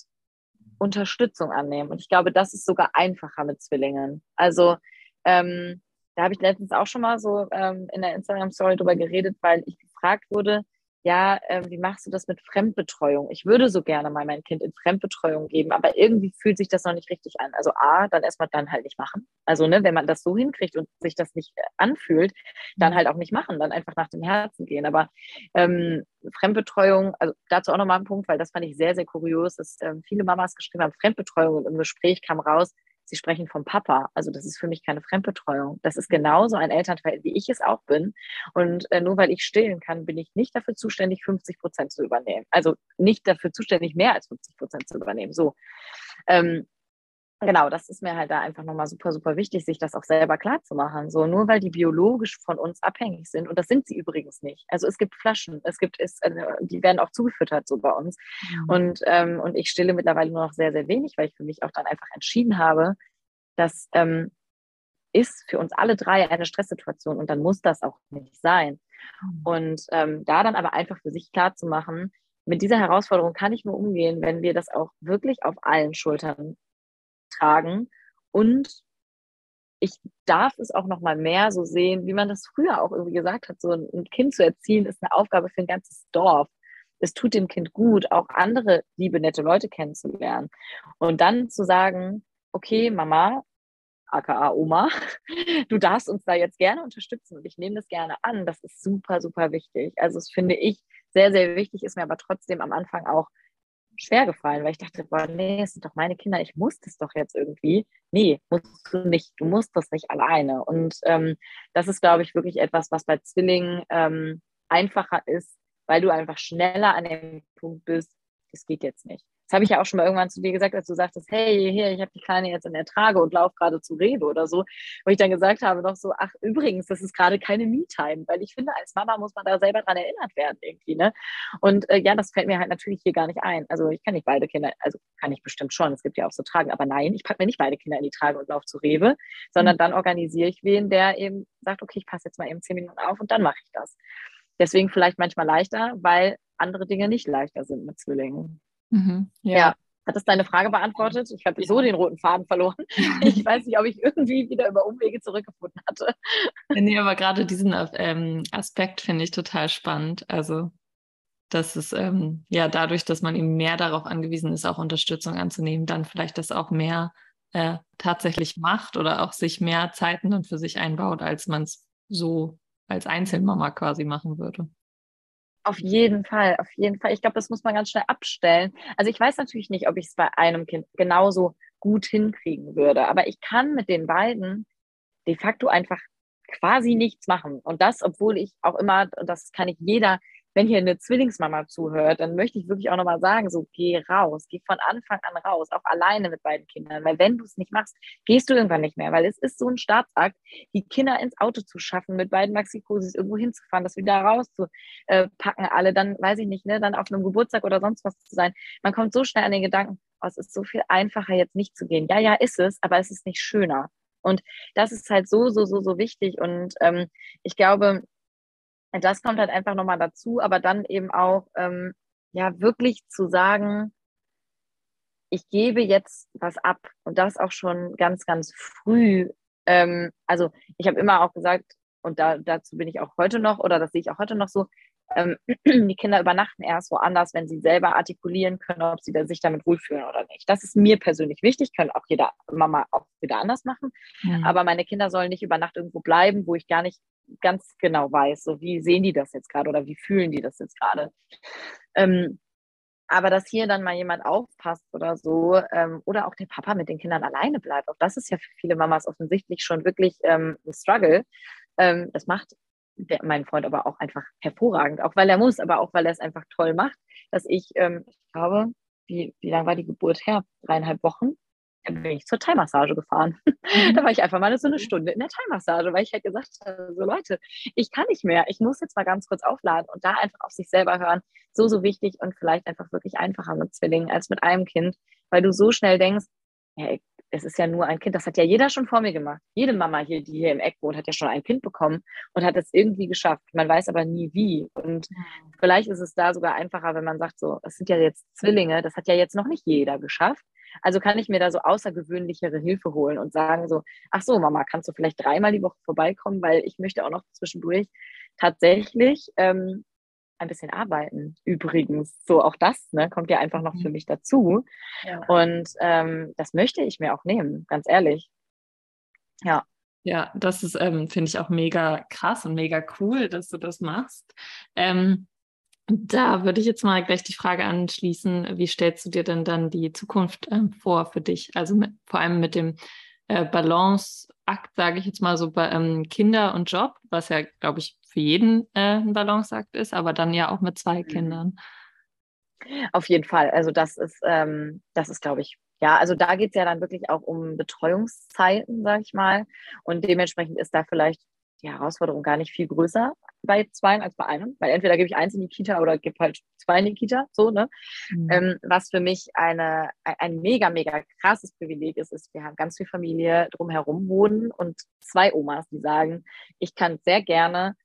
Speaker 2: Unterstützung annehmen. Und ich glaube, das ist sogar einfacher mit Zwillingen. Also ähm, da habe ich letztens auch schon mal so ähm, in der Instagram-Story drüber geredet, weil ich gefragt wurde, ja, äh, wie machst du das mit Fremdbetreuung? Ich würde so gerne mal mein Kind in Fremdbetreuung geben, aber irgendwie fühlt sich das noch nicht richtig an. Also A, dann erstmal dann halt nicht machen. Also ne, wenn man das so hinkriegt und sich das nicht äh, anfühlt, dann mhm. halt auch nicht machen, dann einfach nach dem Herzen gehen. Aber ähm, Fremdbetreuung, also dazu auch nochmal ein Punkt, weil das fand ich sehr, sehr kurios, dass ähm, viele Mamas geschrieben haben, Fremdbetreuung und im Gespräch kam raus, Sie sprechen vom Papa. Also das ist für mich keine Fremdbetreuung. Das ist genauso ein Elternteil, wie ich es auch bin. Und äh, nur weil ich stillen kann, bin ich nicht dafür zuständig, 50 Prozent zu übernehmen. Also nicht dafür zuständig, mehr als 50 Prozent zu übernehmen. So. Ähm, genau, das ist mir halt da einfach nochmal super, super wichtig, sich das auch selber klar zu machen. So, nur weil die biologisch von uns abhängig sind, und das sind sie übrigens nicht. Also es gibt Flaschen, es gibt, es, also die werden auch zugefüttert so bei uns. Mhm. Und, ähm, und ich stille mittlerweile nur noch sehr, sehr wenig, weil ich für mich auch dann einfach entschieden habe, dass ähm, ist für uns alle drei eine Stresssituation und dann muss das auch nicht sein. Mhm. Und ähm, da dann aber einfach für sich klar zu machen, mit dieser Herausforderung kann ich nur umgehen, wenn wir das auch wirklich auf allen Schultern tragen. Und ich darf es auch noch mal mehr so sehen, wie man das früher auch irgendwie gesagt hat. So ein Kind zu erziehen ist eine Aufgabe für ein ganzes Dorf. Es tut dem Kind gut, auch andere liebe, nette Leute kennenzulernen. Und dann zu sagen, okay, Mama, aka Oma, *laughs* du darfst uns da jetzt gerne unterstützen und ich nehme das gerne an. Das ist super, super wichtig. Also das finde ich sehr, sehr wichtig, ist mir aber trotzdem am Anfang auch schwer gefallen, weil ich dachte, boah, nee, es sind doch meine Kinder, ich muss das doch jetzt irgendwie. Nee, musst du nicht, du musst das nicht alleine. Und ähm, das ist, glaube ich, wirklich etwas, was bei Zwillingen ähm, einfacher ist, weil du einfach schneller an dem Punkt bist, das geht jetzt nicht. Das habe ich ja auch schon mal irgendwann zu dir gesagt, als du sagtest, hey, hier, ich habe die Kleine jetzt in der Trage und laufe gerade zu Rewe oder so. Wo ich dann gesagt habe noch so, ach übrigens, das ist gerade keine Me-Time, weil ich finde, als Mama muss man da selber dran erinnert werden irgendwie. Ne? Und äh, ja, das fällt mir halt natürlich hier gar nicht ein. Also ich kann nicht beide Kinder, also kann ich bestimmt schon, es gibt ja auch so Tragen, aber nein, ich packe mir nicht beide Kinder in die Trage und laufe zu Rewe, sondern mhm. dann organisiere ich wen, der eben sagt, okay, ich passe jetzt mal eben zehn Minuten auf und dann mache ich das. Deswegen vielleicht manchmal leichter, weil andere Dinge nicht leichter sind mit Zwillingen. Mhm, ja. ja. Hat das deine Frage beantwortet? Ich habe so den roten Faden verloren. *laughs* Ich weiß nicht, ob ich irgendwie wieder über Umwege zurückgefunden hatte.
Speaker 1: Nee, aber gerade diesen ähm, Aspekt finde ich total spannend. Also, dass es ähm, ja dadurch, dass man eben mehr darauf angewiesen ist, auch Unterstützung anzunehmen, dann vielleicht das auch mehr äh, tatsächlich macht oder auch sich mehr Zeiten dann für sich einbaut, als man es so als Einzelmama quasi machen würde.
Speaker 2: Auf jeden Fall, auf jeden Fall. Ich glaube, das muss man ganz schnell abstellen. Also ich weiß natürlich nicht, ob ich es bei einem Kind genauso gut hinkriegen würde, aber ich kann mit den beiden de facto einfach quasi nichts machen. Und das, obwohl ich auch immer, das kann ich jeder wenn hier eine Zwillingsmama zuhört, dann möchte ich wirklich auch nochmal sagen, so geh raus, geh von Anfang an raus, auch alleine mit beiden Kindern, weil wenn du es nicht machst, gehst du irgendwann nicht mehr, weil es ist so ein Staatsakt, die Kinder ins Auto zu schaffen, mit beiden Maxikosis irgendwo hinzufahren, das wieder rauszupacken, alle, dann weiß ich nicht, ne, dann auf einem Geburtstag oder sonst was zu sein. Man kommt so schnell an den Gedanken, oh, es ist so viel einfacher jetzt nicht zu gehen. Ja, ja, ist es, aber es ist nicht schöner. Und das ist halt so, so, so, so wichtig. Und ähm, ich glaube, das kommt halt einfach nochmal dazu, aber dann eben auch, ähm, ja, wirklich zu sagen, ich gebe jetzt was ab und das auch schon ganz, ganz früh. Ähm, also ich habe immer auch gesagt, und da, dazu bin ich auch heute noch, oder das sehe ich auch heute noch so, ähm, *clears throat* die Kinder übernachten erst woanders, wenn sie selber artikulieren können, ob sie sich damit wohlfühlen oder nicht. Das ist mir persönlich wichtig, können auch jeder Mama auch wieder anders machen. Mhm. Aber meine Kinder sollen nicht über Nacht irgendwo bleiben, wo ich gar nicht ganz genau weiß, so wie sehen die das jetzt gerade oder wie fühlen die das jetzt gerade. Ähm, aber dass hier dann mal jemand aufpasst oder so, ähm, oder auch der Papa mit den Kindern alleine bleibt, auch das ist ja für viele Mamas offensichtlich schon wirklich ähm, ein Struggle. Ähm, das macht der, mein Freund aber auch einfach hervorragend, auch weil er muss, aber auch weil er es einfach toll macht, dass ich, ähm, ich glaube, wie, wie lange war die Geburt her? Dreieinhalb Wochen. Dann bin ich zur Thai-Massage gefahren. *laughs* Mhm. da war ich einfach mal so eine Stunde in der Thai-Massage, weil ich halt gesagt habe, so Leute, ich kann nicht mehr, ich muss jetzt mal ganz kurz aufladen und da einfach auf sich selber hören. So, so wichtig und vielleicht einfach wirklich einfacher mit Zwillingen als mit einem Kind, weil du so schnell denkst, ja, es ist ja nur ein Kind, das hat ja jeder schon vor mir gemacht. Jede Mama hier, die hier im Eck wohnt, hat ja schon ein Kind bekommen und hat es irgendwie geschafft. Man weiß aber nie wie. Und mhm. vielleicht ist es da sogar einfacher, wenn man sagt, so, es sind ja jetzt Zwillinge, das hat ja jetzt noch nicht jeder geschafft. Also kann ich mir da so außergewöhnlichere Hilfe holen und sagen so, ach so, Mama, kannst du vielleicht dreimal die Woche vorbeikommen, weil ich möchte auch noch zwischendurch tatsächlich ähm, ein bisschen arbeiten. Übrigens, so auch das ne, kommt ja einfach noch für mhm. mich dazu. Ja. Und ähm, das möchte ich mir auch nehmen, ganz ehrlich.
Speaker 1: Ja. Ja, das ist, ähm, finde ich auch mega krass und mega cool, dass du das machst. Ähm, da würde ich jetzt mal gleich die Frage anschließen, wie stellst du dir denn dann die Zukunft ähm, vor für dich? Also mit, vor allem mit dem äh, Balanceakt, sage ich jetzt mal so, bei ähm, Kinder und Job, was ja, glaube ich, für jeden äh, ein Balanceakt ist, aber dann ja auch mit zwei mhm. Kindern.
Speaker 2: Auf jeden Fall. Also das ist, ähm, das ist, glaube ich, ja, also da geht es ja dann wirklich auch um Betreuungszeiten, sage ich mal. Und dementsprechend ist da vielleicht die Herausforderung gar nicht viel größer bei zwei als bei einem, weil entweder gebe ich eins in die Kita oder gebe halt zwei in die Kita, so, ne? Mhm. Ähm, was für mich eine, ein mega, mega krasses Privileg ist, ist, wir haben ganz viel Familie drumherum wohnen und zwei Omas, die sagen, ich kann sehr gerne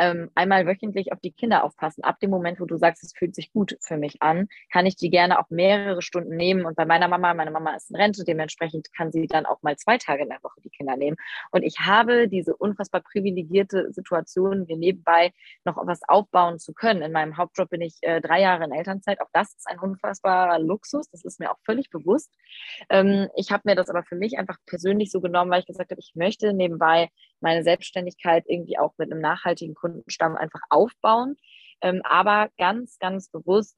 Speaker 2: ähm, einmal wöchentlich auf die Kinder aufpassen. Ab dem Moment, wo du sagst, es fühlt sich gut für mich an, kann ich die gerne auch mehrere Stunden nehmen. Und bei meiner Mama, meine Mama ist in Rente, dementsprechend kann sie dann auch mal zwei Tage in der Woche die Kinder nehmen. Und ich habe diese unfassbar privilegierte Situation, mir nebenbei noch was aufbauen zu können. In meinem Hauptjob bin ich äh, drei Jahre in Elternzeit. Auch das ist ein unfassbarer Luxus. Das ist mir auch völlig bewusst. Ähm, ich habe mir das aber für mich einfach persönlich so genommen, weil ich gesagt habe, ich möchte nebenbei meine Selbstständigkeit irgendwie auch mit einem nachhaltigen Kundenstamm einfach aufbauen. Ähm, aber ganz, ganz bewusst,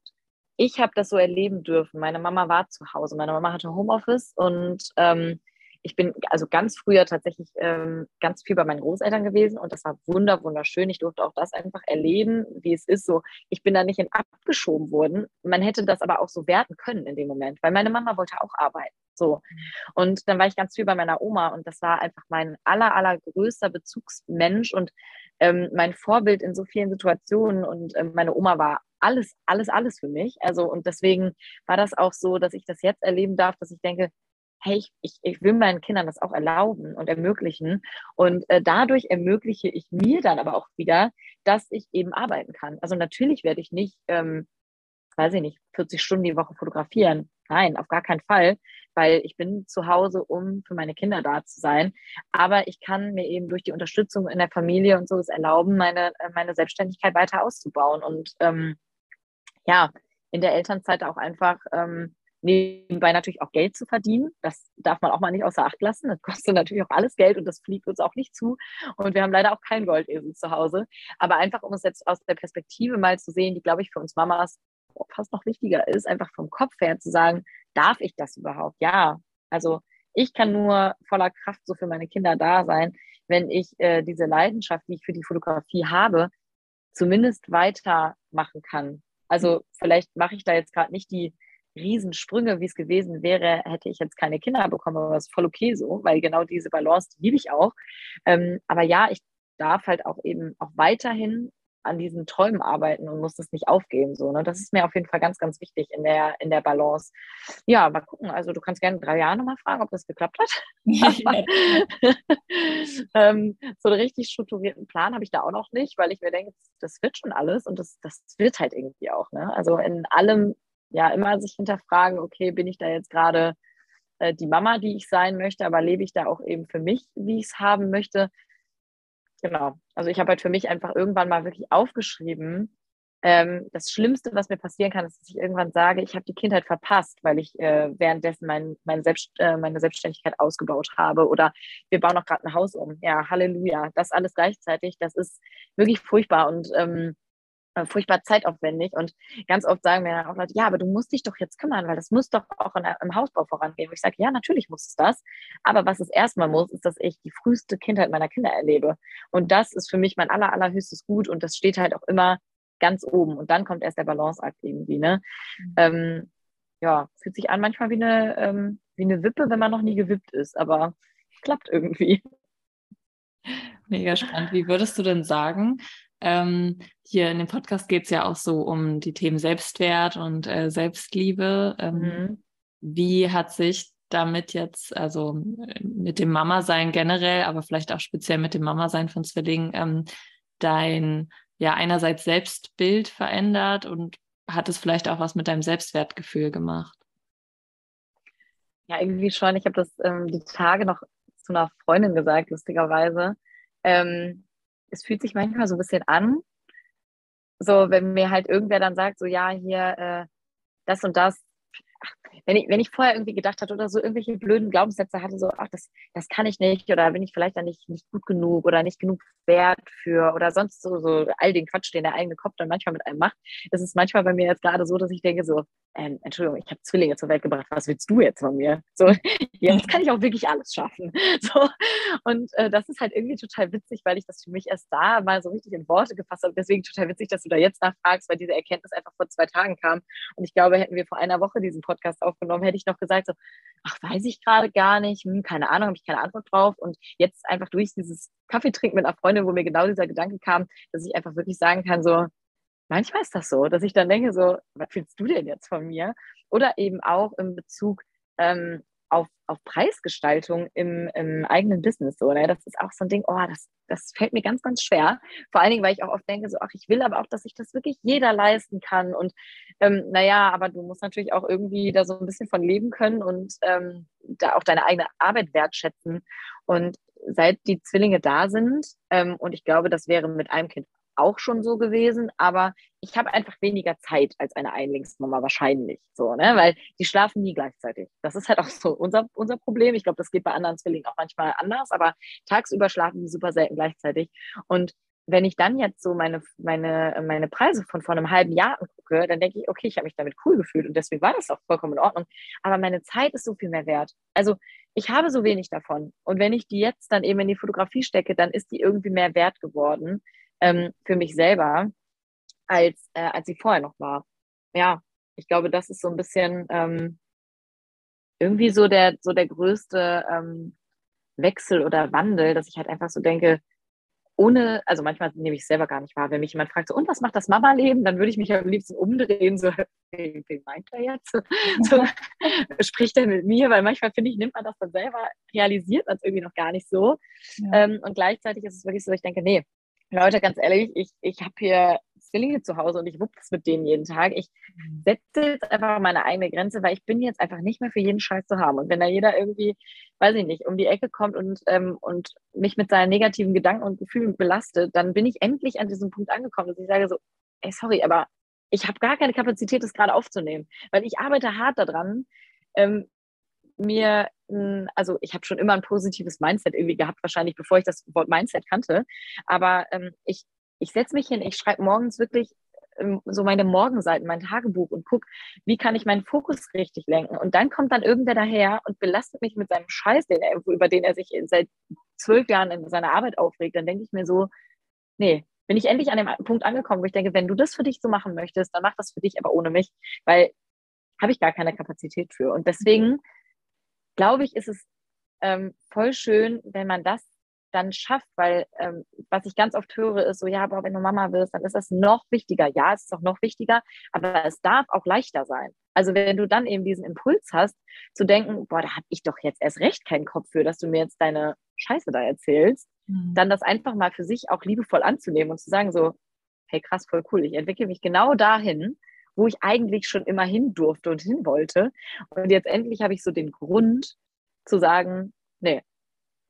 Speaker 2: ich habe das so erleben dürfen. Meine Mama war zu Hause. Meine Mama hatte Homeoffice und ähm, ich bin also ganz früher tatsächlich ähm, ganz viel bei meinen Großeltern gewesen und das war wunder wunderschön. Ich durfte auch das einfach erleben, wie es ist. So, ich bin da nicht in abgeschoben worden. Man hätte das aber auch so werten können in dem Moment, weil meine Mama wollte auch arbeiten. So. Und dann war ich ganz viel bei meiner Oma und das war einfach mein aller, allergrößter Bezugsmensch und ähm, mein Vorbild in so vielen Situationen. Und ähm, meine Oma war alles, alles, alles für mich. Also, und deswegen war das auch so, dass ich das jetzt erleben darf, dass ich denke, hey, ich, ich, ich will meinen Kindern das auch erlauben und ermöglichen. Und äh, dadurch ermögliche ich mir dann aber auch wieder, dass ich eben arbeiten kann. Also natürlich werde ich nicht, ähm, weiß ich nicht, 40 Stunden die Woche fotografieren. Nein, auf gar keinen Fall, weil ich bin zu Hause, um für meine Kinder da zu sein. Aber ich kann mir eben durch die Unterstützung in der Familie und so es erlauben, meine, äh, meine Selbstständigkeit weiter auszubauen und ähm, ja, in der Elternzeit auch einfach ähm, nebenbei natürlich auch Geld zu verdienen. Das darf man auch mal nicht außer Acht lassen. Das kostet natürlich auch alles Geld und das fliegt uns auch nicht zu. Und wir haben leider auch keinen Goldesel zu Hause. Aber einfach, um es jetzt aus der Perspektive mal zu sehen, die, glaube ich, für uns Mamas fast noch wichtiger ist, einfach vom Kopf her zu sagen, darf ich das überhaupt? Ja. Also ich kann nur voller Kraft so für meine Kinder da sein, wenn ich äh, diese Leidenschaft, die ich für die Fotografie habe, zumindest weitermachen kann. Also vielleicht mache ich da jetzt gerade nicht die Riesensprünge, wie es gewesen wäre, hätte ich jetzt keine Kinder bekommen, aber das ist voll okay so, weil genau diese Balance, die liebe ich auch. Ähm, aber ja, ich darf halt auch eben auch weiterhin an diesen Träumen arbeiten und muss das nicht aufgeben. So, ne? Das ist mir auf jeden Fall ganz, ganz wichtig in der, in der Balance. Ja, mal gucken. Also du kannst gerne drei Jahre nochmal fragen, ob das geklappt hat. *laughs* ähm, so einen richtig strukturierten Plan habe ich da auch noch nicht, weil ich mir denke, das wird schon alles und das, das wird halt irgendwie auch. Ne? Also in allem, ja, immer sich hinterfragen, okay, bin ich da jetzt gerade äh, die Mama, die ich sein möchte, aber lebe ich da auch eben für mich, wie ich es haben möchte? Genau. Also ich habe halt für mich einfach irgendwann mal wirklich aufgeschrieben, ähm, das Schlimmste, was mir passieren kann, ist, dass ich irgendwann sage, ich habe die Kindheit verpasst, weil ich äh, währenddessen mein, mein Selbst, äh, meine Selbstständigkeit ausgebaut habe oder wir bauen noch gerade ein Haus um. Ja, Halleluja. Das alles gleichzeitig, das ist wirklich furchtbar und ähm, äh, furchtbar zeitaufwendig. Und ganz oft sagen mir dann auch Leute, ja, aber du musst dich doch jetzt kümmern, weil das muss doch auch in, im Hausbau vorangehen. Und ich sage, ja, natürlich muss es das. Aber was es erstmal muss, ist, dass ich die früheste Kindheit meiner Kinder erlebe. Und das ist für mich mein aller, allerhöchstes Gut. Und das steht halt auch immer ganz oben. Und dann kommt erst der Balanceakt irgendwie. Ne? Mhm. Ähm, ja, fühlt sich an manchmal wie eine, ähm, wie eine Wippe, wenn man noch nie gewippt ist. Aber klappt irgendwie.
Speaker 1: Mega spannend. Wie würdest du denn sagen, ähm, hier in dem Podcast geht es ja auch so um die Themen Selbstwert und äh, Selbstliebe. Ähm, mhm. Wie hat sich damit jetzt, also mit dem Mama-Sein generell, aber vielleicht auch speziell mit dem Mama-Sein von Zwillingen, ähm, dein ja einerseits Selbstbild verändert und hat es vielleicht auch was mit deinem Selbstwertgefühl gemacht?
Speaker 2: Ja, irgendwie schon. Ich habe das ähm, die Tage noch zu einer Freundin gesagt, lustigerweise. Ähm, es fühlt sich manchmal so ein bisschen an, so wenn mir halt irgendwer dann sagt, so ja, hier äh, das und das, wenn ich, wenn ich vorher irgendwie gedacht hatte oder so irgendwelche blöden Glaubenssätze hatte, so, ach, das, das kann ich nicht oder bin ich vielleicht dann nicht, nicht gut genug oder nicht genug wert für oder sonst so, so all den Quatsch, den der eigene Kopf dann manchmal mit einem macht, ist es manchmal bei mir jetzt gerade so, dass ich denke so, ähm, Entschuldigung, ich habe Zwillinge zur Welt gebracht, was willst du jetzt von mir? So, *laughs* jetzt kann ich auch wirklich alles schaffen. *laughs* So, und äh, das ist halt irgendwie total witzig, weil ich das für mich erst da mal so richtig in Worte gefasst habe. Deswegen total witzig, dass du da jetzt nachfragst, weil diese Erkenntnis einfach vor zwei Tagen kam. Und ich glaube, hätten wir vor einer Woche diesen Podcast aufgenommen, hätte ich noch gesagt, so, ach, weiß ich gerade gar nicht, hm, keine Ahnung, habe ich keine Antwort drauf. Und jetzt einfach durch dieses Kaffee trinken mit einer Freundin, wo mir genau dieser Gedanke kam, dass ich einfach wirklich sagen kann, so, manchmal ist das so, dass ich dann denke, so, was willst du denn jetzt von mir? Oder eben auch in Bezug ähm, auf, Preisgestaltung im, im eigenen Business. So, ne? Das ist auch so ein Ding, oh, das, das fällt mir ganz, ganz schwer. Vor allen Dingen, weil ich auch oft denke, so, ach, ich will aber auch, dass sich das wirklich jeder leisten kann. Und ähm, naja, aber du musst natürlich auch irgendwie da so ein bisschen von leben können und ähm, da auch deine eigene Arbeit wertschätzen. Und seit die Zwillinge da sind, ähm, und ich glaube, das wäre mit einem Kind auch schon so gewesen, aber ich habe einfach weniger Zeit als eine Einlingsmama wahrscheinlich so, ne? Weil die schlafen nie gleichzeitig. Das ist halt auch so unser, unser Problem. Ich glaube, das geht bei anderen Zwillingen auch manchmal anders, aber tagsüber schlafen die super selten gleichzeitig. Und wenn ich dann jetzt so meine, meine, meine Preise von vor einem halben Jahr angucke, dann denke ich, okay, ich habe mich damit cool gefühlt und deswegen war das auch vollkommen in Ordnung. Aber meine Zeit ist so viel mehr wert. Also ich habe so wenig davon. Und wenn ich die jetzt dann eben in die Fotografie stecke, dann ist die irgendwie mehr wert geworden ähm, für mich selber, als, äh, als sie vorher noch war. Ja, ich glaube, das ist so ein bisschen ähm, irgendwie so der, so der größte ähm, Wechsel oder Wandel, dass ich halt einfach so denke, ohne, also manchmal nehme ich es selber gar nicht wahr, wenn mich jemand fragt, so, und was macht das Mama-Leben, dann würde ich mich am liebsten umdrehen, so, wen meint er jetzt? *laughs* So, spricht er mit mir? Weil manchmal finde ich, nimmt man das dann selber, realisiert man es irgendwie noch gar nicht so. Ja. Ähm, und gleichzeitig ist es wirklich so, ich denke, nee, Leute, ganz ehrlich, ich, ich habe hier Zwillinge zu Hause und ich wupp das mit denen jeden Tag. Ich setze jetzt einfach meine eigene Grenze, weil ich bin jetzt einfach nicht mehr für jeden Scheiß zu haben. Und wenn da jeder irgendwie, weiß ich nicht, um die Ecke kommt und, ähm, und mich mit seinen negativen Gedanken und Gefühlen belastet, dann bin ich endlich an diesem Punkt angekommen, dass ich sage so, ey, sorry, aber ich habe gar keine Kapazität, das gerade aufzunehmen, weil ich arbeite hart daran, ähm, mir, also ich habe schon immer ein positives Mindset irgendwie gehabt, wahrscheinlich bevor ich das Wort Mindset kannte, aber ähm, ich, ich setze mich hin, ich schreibe morgens wirklich ähm, so meine Morgenseiten, mein Tagebuch und gucke, wie kann ich meinen Fokus richtig lenken. Und dann kommt dann irgendwer daher und belastet mich mit seinem Scheiß, den er, über den er sich seit zwölf Jahren in seiner Arbeit aufregt. Dann denke ich mir so, nee, bin ich endlich an dem Punkt angekommen, wo ich denke, wenn du das für dich so machen möchtest, dann mach das für dich, aber ohne mich, weil habe ich gar keine Kapazität für. Und deswegen glaube ich, ist es ähm, voll schön, wenn man das dann schafft, weil ähm, was ich ganz oft höre, ist so, ja, aber wenn du Mama wirst, dann ist das noch wichtiger. Ja, es ist auch noch wichtiger, aber es darf auch leichter sein. Also wenn du dann eben diesen Impuls hast, zu denken, boah, da habe ich doch jetzt erst recht keinen Kopf für, dass du mir jetzt deine Scheiße da erzählst, mhm. dann das einfach mal für sich auch liebevoll anzunehmen und zu sagen so, hey krass, voll cool, ich entwickle mich genau dahin, wo ich eigentlich schon immer hin durfte und hin wollte. Und jetzt endlich habe ich so den Grund zu sagen, nee,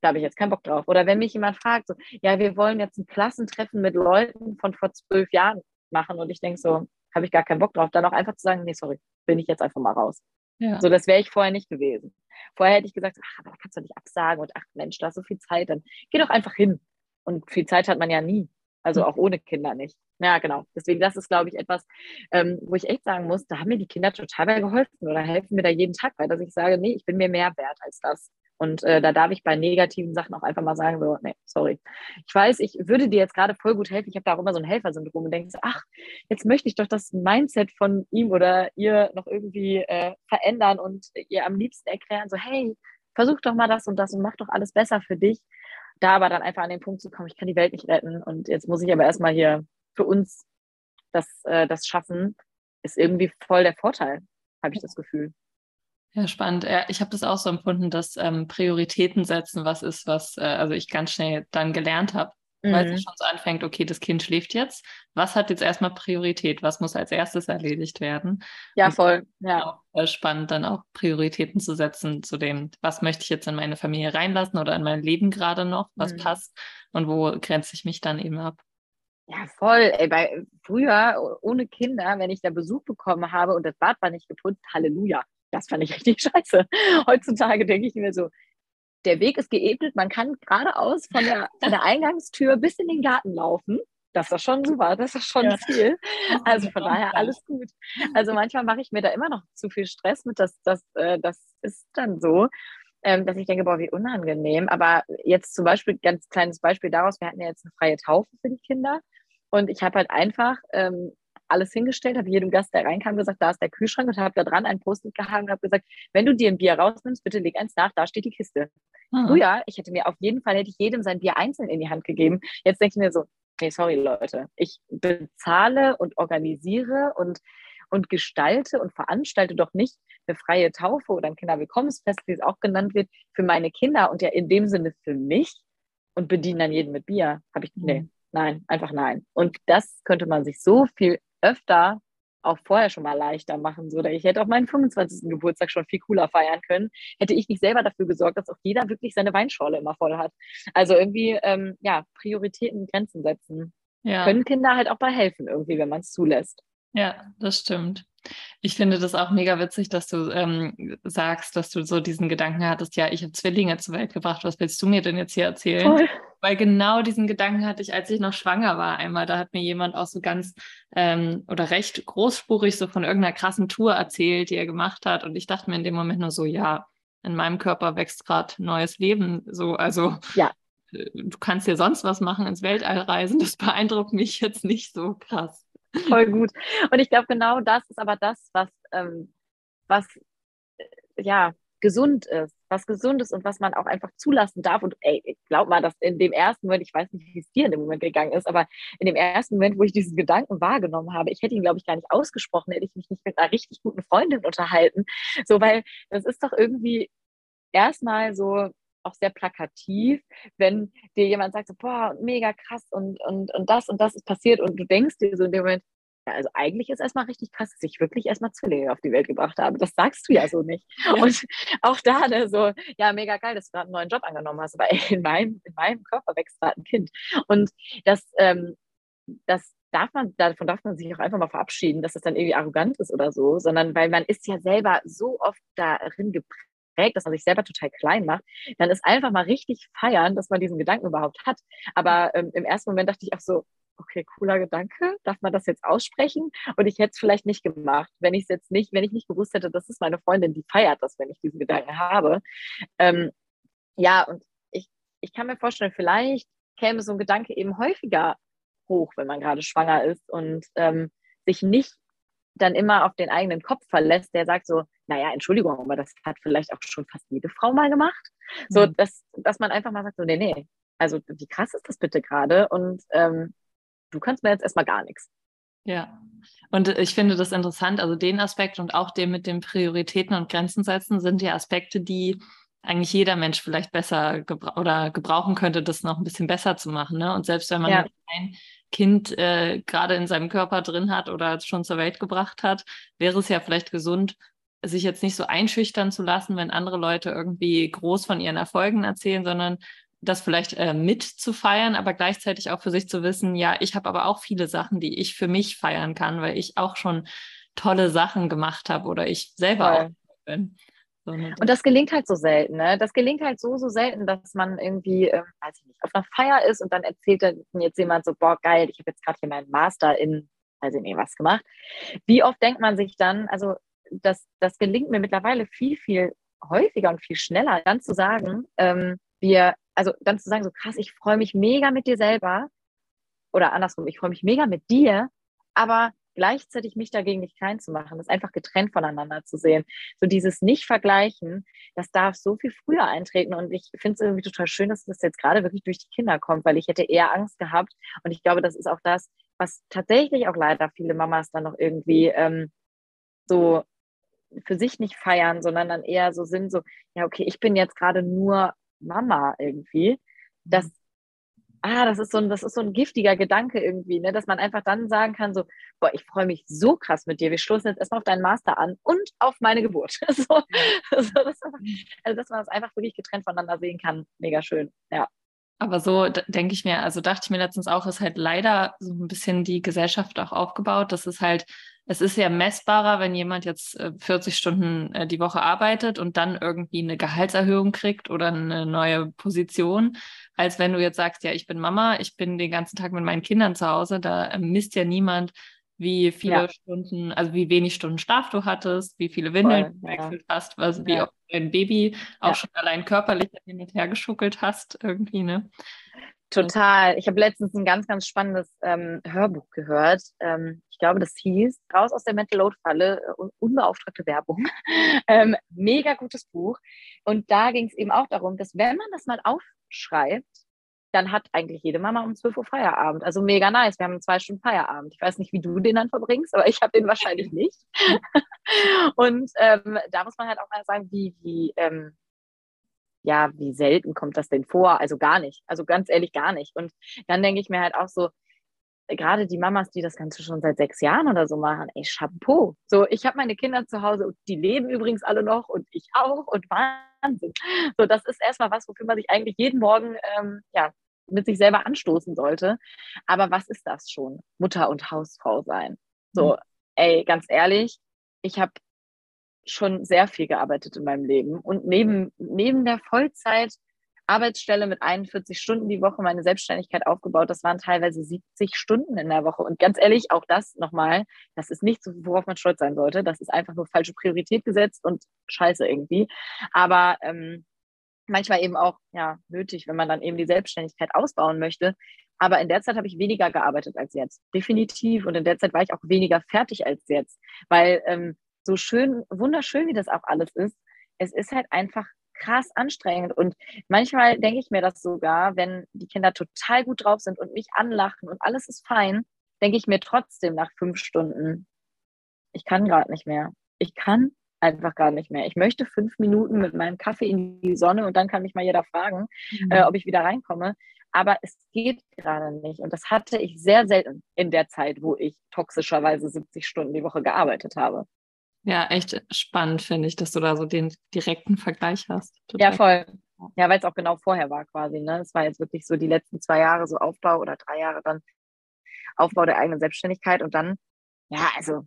Speaker 2: da habe ich jetzt keinen Bock drauf. Oder wenn mich jemand fragt, so, ja, wir wollen jetzt ein Klassentreffen mit Leuten von vor zwölf Jahren machen und ich denke so, habe ich gar keinen Bock drauf, dann auch einfach zu sagen, nee, sorry, bin ich jetzt einfach mal raus. Ja. So, das wäre ich vorher nicht gewesen. Vorher hätte ich gesagt, ach, aber da kannst du nicht absagen und ach Mensch, da hast so viel Zeit, dann geh doch einfach hin. Und viel Zeit hat man ja nie. Also auch ohne Kinder nicht. Ja, genau. Deswegen, das ist, glaube ich, etwas, ähm, wo ich echt sagen muss, da haben mir die Kinder total bei geholfen oder helfen mir da jeden Tag bei, dass ich sage, nee, ich bin mir mehr wert als das. Und äh, da darf ich bei negativen Sachen auch einfach mal sagen, so, nee, sorry. Ich weiß, ich würde dir jetzt gerade voll gut helfen. Ich habe da auch immer so ein Helfersyndrom und denke ach, jetzt möchte ich doch das Mindset von ihm oder ihr noch irgendwie äh, verändern und ihr am liebsten erklären, so, hey, versuch doch mal das und das und mach doch alles besser für dich. Da aber dann einfach an den Punkt zu kommen, ich kann die Welt nicht retten und jetzt muss ich aber erstmal hier für uns das, äh, das schaffen, ist irgendwie voll der Vorteil, habe ich das Gefühl.
Speaker 1: Ja, spannend. Ja, ich habe das auch so empfunden, dass ähm, Prioritäten setzen was ist, was äh, also ich ganz schnell dann gelernt habe, mhm. weil es schon so anfängt, okay, das Kind schläft jetzt. Was hat jetzt erstmal Priorität? Was muss als erstes erledigt werden?
Speaker 2: Ja, voll. Ja.
Speaker 1: Auch, äh, spannend, dann auch Prioritäten zu setzen zu dem, was möchte ich jetzt in meine Familie reinlassen oder in mein Leben gerade noch, was mhm. passt und wo grenze ich mich dann eben ab.
Speaker 2: Ja, voll. Ey, bei, früher ohne Kinder, wenn ich da Besuch bekommen habe und das Bad war nicht geputzt, Halleluja das fand ich *laughs* richtig scheiße. Heutzutage denke ich mir so, der Weg ist geebnet, man kann geradeaus von der, von der Eingangstür bis in den Garten laufen. Das ist schon super, das ist schon ja. viel. Also von daher alles gut. Also manchmal mache ich mir da immer noch zu viel Stress mit, das, das, äh, das ist dann so, ähm, dass ich denke, boah, wie unangenehm. Aber jetzt zum Beispiel, ganz kleines Beispiel daraus, wir hatten ja jetzt eine freie Taufe für die Kinder. Und ich habe halt einfach ähm, alles hingestellt, habe jedem Gast, der reinkam, gesagt, da ist der Kühlschrank und habe da dran ein Post-it gehangen und habe gesagt, wenn du dir ein Bier rausnimmst, bitte leg eins nach, da steht die Kiste. Mhm. Früher, ich hätte mir auf jeden Fall, hätte ich jedem sein Bier einzeln in die Hand gegeben. Jetzt denke ich mir so, nee, sorry Leute, ich bezahle und organisiere und, und gestalte und veranstalte doch nicht eine freie Taufe oder ein Kinderwillkommensfest, wie es auch genannt wird, für meine Kinder und ja in dem Sinne für mich und bediene dann jeden mit Bier. Habe ich, nee, mhm. Nein, einfach nein. Und das könnte man sich so viel öfter auch vorher schon mal leichter machen. So, ich hätte auch meinen 25. Geburtstag schon viel cooler feiern können, hätte ich nicht selber dafür gesorgt, dass auch jeder wirklich seine Weinschorle immer voll hat. Also irgendwie, ähm, ja, Prioritäten, Grenzen setzen. Ja. Können Kinder halt auch bei helfen, irgendwie, wenn man es zulässt.
Speaker 1: Ja, das stimmt. Ich finde das auch mega witzig, dass du ähm, sagst, dass du so diesen Gedanken hattest, ja, ich habe Zwillinge zur Welt gebracht, was willst du mir denn jetzt hier erzählen? Voll. Weil genau diesen Gedanken hatte ich, als ich noch schwanger war. Einmal, da hat mir jemand auch so ganz ähm, oder recht großspurig so von irgendeiner krassen Tour erzählt, die er gemacht hat. Und ich dachte mir in dem Moment nur so, ja, in meinem Körper wächst gerade neues Leben. So, also ja. Äh, du kannst dir sonst was machen, ins Weltall reisen. Das beeindruckt mich jetzt nicht so krass.
Speaker 2: Voll gut. Und ich glaube, genau das ist aber das, was, ähm, was äh, ja gesund ist, was gesund ist und was man auch einfach zulassen darf. Und ey, ich glaube mal, dass in dem ersten Moment, ich weiß nicht, wie es dir in dem Moment gegangen ist, aber in dem ersten Moment, wo ich diesen Gedanken wahrgenommen habe, ich hätte ihn, glaube ich, gar nicht ausgesprochen, hätte ich mich nicht mit einer richtig guten Freundin unterhalten. So, weil das ist doch irgendwie erstmal so auch sehr plakativ, wenn dir jemand sagt, so, boah, mega krass und, und, und das und das ist passiert und du denkst dir so in dem Moment, ja, also eigentlich ist erstmal richtig krass, dass ich wirklich erstmal Zwillinge auf die Welt gebracht habe. Das sagst du ja so nicht. *laughs* Ja. Und auch da, ne, so, ja, mega geil, dass du gerade einen neuen Job angenommen hast, aber in meinem, in meinem Körper wächst gerade ein Kind. Und das, ähm, das darf man, davon darf man sich auch einfach mal verabschieden, dass das dann irgendwie arrogant ist oder so, sondern weil man ist ja selber so oft darin geprägt, dass man sich selber total klein macht, dann ist einfach mal richtig feiern, dass man diesen Gedanken überhaupt hat. Aber ähm, im ersten Moment dachte ich auch so, okay, cooler Gedanke, darf man das jetzt aussprechen? Und ich hätte es vielleicht nicht gemacht, wenn ich es jetzt nicht, wenn ich nicht gewusst hätte, das ist meine Freundin, die feiert das, wenn ich diesen Gedanken habe. Ähm, ja, und ich, ich kann mir vorstellen, vielleicht käme so ein Gedanke eben häufiger hoch, wenn man gerade schwanger ist und ähm, sich nicht dann immer auf den eigenen Kopf verlässt, der sagt so, naja, Entschuldigung, aber das hat vielleicht auch schon fast jede Frau mal gemacht. So, mhm. dass, dass man einfach mal sagt, so, nee, nee, also wie krass ist das bitte gerade? Und ähm, du kannst mir jetzt erstmal gar nichts.
Speaker 1: Ja, und ich finde das interessant, also den Aspekt und auch den mit den Prioritäten und Grenzen setzen sind ja Aspekte, die eigentlich jeder Mensch vielleicht besser gebra oder gebrauchen könnte, das noch ein bisschen besser zu machen. Ne? Und selbst wenn man ja. ein Kind äh, gerade in seinem Körper drin hat oder schon zur Welt gebracht hat, wäre es ja vielleicht gesund, sich jetzt nicht so einschüchtern zu lassen, wenn andere Leute irgendwie groß von ihren Erfolgen erzählen, sondern das vielleicht äh, mit zu feiern, aber gleichzeitig auch für sich zu wissen, ja, ich habe aber auch viele Sachen, die ich für mich feiern kann, weil ich auch schon tolle Sachen gemacht habe oder ich selber Voll. auch bin.
Speaker 2: So und das gelingt halt so selten, ne? Das gelingt halt so, so selten, dass man irgendwie, äh, weiß ich nicht, auf einer Feier ist und dann erzählt dann jetzt jemand so, boah, geil, ich habe jetzt gerade hier meinen Master in, weiß ich nicht, was gemacht. Wie oft denkt man sich dann, also das, das gelingt mir mittlerweile viel, viel häufiger und viel schneller, dann zu sagen, ähm, wir also dann zu sagen, so krass, ich freue mich mega mit dir selber oder andersrum, ich freue mich mega mit dir, aber gleichzeitig mich dagegen nicht klein zu machen, das einfach getrennt voneinander zu sehen. So dieses Nicht-Vergleichen, das darf so viel früher eintreten und ich finde es irgendwie total schön, dass das jetzt gerade wirklich durch die Kinder kommt, weil ich hätte eher Angst gehabt und ich glaube, das ist auch das, was tatsächlich auch leider viele Mamas dann noch irgendwie ähm, so für sich nicht feiern, sondern dann eher so sind, so, ja, okay, ich bin jetzt gerade nur Mama irgendwie. Das, mhm. ah, das ist so ein, das ist so ein giftiger Gedanke irgendwie, ne? dass man einfach dann sagen kann, so, boah, ich freue mich so krass mit dir. Wir stoßen jetzt erstmal auf deinen Master an und auf meine Geburt. *laughs* so, so, das, also, dass man das einfach wirklich getrennt voneinander sehen kann. Mega schön, ja.
Speaker 1: Aber so denke ich mir, also dachte ich mir letztens auch, ist halt leider so ein bisschen die Gesellschaft auch aufgebaut, dass es halt es ist ja messbarer, wenn jemand jetzt 40 äh, Stunden äh, die Woche arbeitet und dann irgendwie eine Gehaltserhöhung kriegt oder eine neue Position, als wenn du jetzt sagst, ja, ich bin Mama, ich bin den ganzen Tag mit meinen Kindern zu Hause, da äh, misst ja niemand, wie viele ja. Stunden, also wie wenig Stunden Schlaf du hattest, wie viele Windeln du gewechselt ja. hast, was, wie ja. oft dein Baby auch schon allein körperlich hin und her geschuckelt hast, irgendwie, ne?
Speaker 2: Total. Ich habe letztens ein ganz, ganz spannendes ähm, Hörbuch gehört. Ähm, ich glaube, das hieß Raus aus der Mental Load Falle, äh, unbeauftragte Werbung. *laughs* ähm, mega gutes Buch. Und da ging es eben auch darum, dass wenn man das mal aufschreibt, dann hat eigentlich jede Mama um 12 Uhr Feierabend. Also mega nice. Wir haben zwei Stunden Feierabend. Ich weiß nicht, wie du den dann verbringst, aber ich habe den wahrscheinlich nicht. *laughs* und ähm, da muss man halt auch mal sagen, wie, wie ähm, ja, wie selten kommt das denn vor? Also gar nicht. Also ganz ehrlich gar nicht. Und dann denke ich mir halt auch so, gerade die Mamas, die das Ganze schon seit sechs Jahren oder so machen, ey, Chapeau. So, ich habe meine Kinder zu Hause und die leben übrigens alle noch und ich auch und Wahnsinn. So, das ist erstmal was, wofür man sich eigentlich jeden Morgen ähm, ja, mit sich selber anstoßen sollte. Aber was ist das schon? Mutter und Hausfrau sein. So, mhm. ey, ganz ehrlich, ich habe schon sehr viel gearbeitet in meinem Leben. Und neben, neben der Vollzeit Arbeitsstelle mit 41 Stunden die Woche meine Selbstständigkeit aufgebaut. Das waren teilweise 70 Stunden in der Woche. Und ganz ehrlich, auch das nochmal, das ist nichts, worauf man stolz sein sollte. Das ist einfach nur falsche Priorität gesetzt und scheiße irgendwie. Aber ähm, manchmal eben auch ja, nötig, wenn man dann eben die Selbstständigkeit ausbauen möchte. Aber in der Zeit habe ich weniger gearbeitet als jetzt. Definitiv. Und in der Zeit war ich auch weniger fertig als jetzt. Weil ähm, so schön, wunderschön, wie das auch alles ist, es ist halt einfach krass anstrengend. Und manchmal denke ich mir das sogar, wenn die Kinder total gut drauf sind und mich anlachen und alles ist fein, denke ich mir trotzdem nach fünf Stunden, ich kann gerade nicht mehr. Ich kann einfach gar nicht mehr. Ich möchte fünf Minuten mit meinem Kaffee in die Sonne und dann kann mich mal jeder fragen, mhm. äh, ob ich wieder reinkomme. Aber es geht gerade nicht. Und das hatte ich sehr selten in der Zeit, wo ich toxischerweise 70 Stunden die Woche gearbeitet habe.
Speaker 1: Ja, echt spannend finde ich, dass du da so den direkten Vergleich hast.
Speaker 2: Total. Ja, voll. Ja, weil es auch genau vorher war quasi. Ne? Es war jetzt wirklich so die letzten zwei Jahre so Aufbau oder drei Jahre dann Aufbau der eigenen Selbstständigkeit und dann, ja, also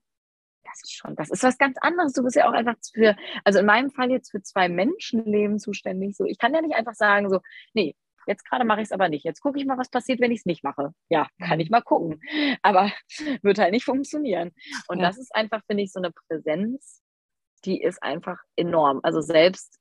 Speaker 2: das ist schon, das ist was ganz anderes. Du bist ja auch einfach für, also in meinem Fall jetzt für zwei Menschenleben zuständig. So, ich kann ja nicht einfach sagen, so, nee, jetzt gerade mache ich es aber nicht. Jetzt gucke ich mal, was passiert, wenn ich es nicht mache. Ja, kann ich mal gucken. Aber *laughs* wird halt nicht funktionieren. Und ja. das ist einfach, finde ich, so eine Präsenz, die ist einfach enorm. Also selbst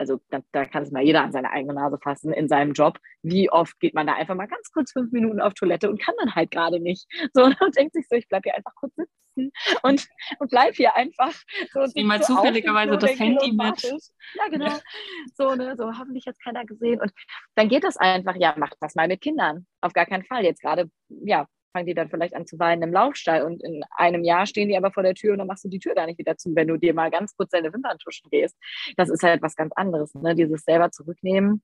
Speaker 2: also da, da kann es mal jeder an seine eigene Nase fassen in seinem Job. Wie oft geht man da einfach mal ganz kurz fünf Minuten auf Toilette und kann dann halt gerade nicht. *laughs* So und denkt sich so, ich bleibe hier einfach kurz sitzen und, und bleib hier einfach. So,
Speaker 1: Wie mal so zufälligerweise das Handy mit.
Speaker 2: Ja, genau. *laughs* So, ne, so hoffentlich jetzt keiner gesehen. Und dann geht das einfach, ja, macht das mal mit Kindern. Auf gar keinen Fall. Jetzt gerade, ja, fangen die dann vielleicht an zu weinen im Laufstall und in einem Jahr stehen die aber vor der Tür und dann machst du die Tür gar nicht wieder zu, wenn du dir mal ganz kurz deine Wimpern tuschen gehst. Das ist halt was ganz anderes. Ne? Dieses selber zurücknehmen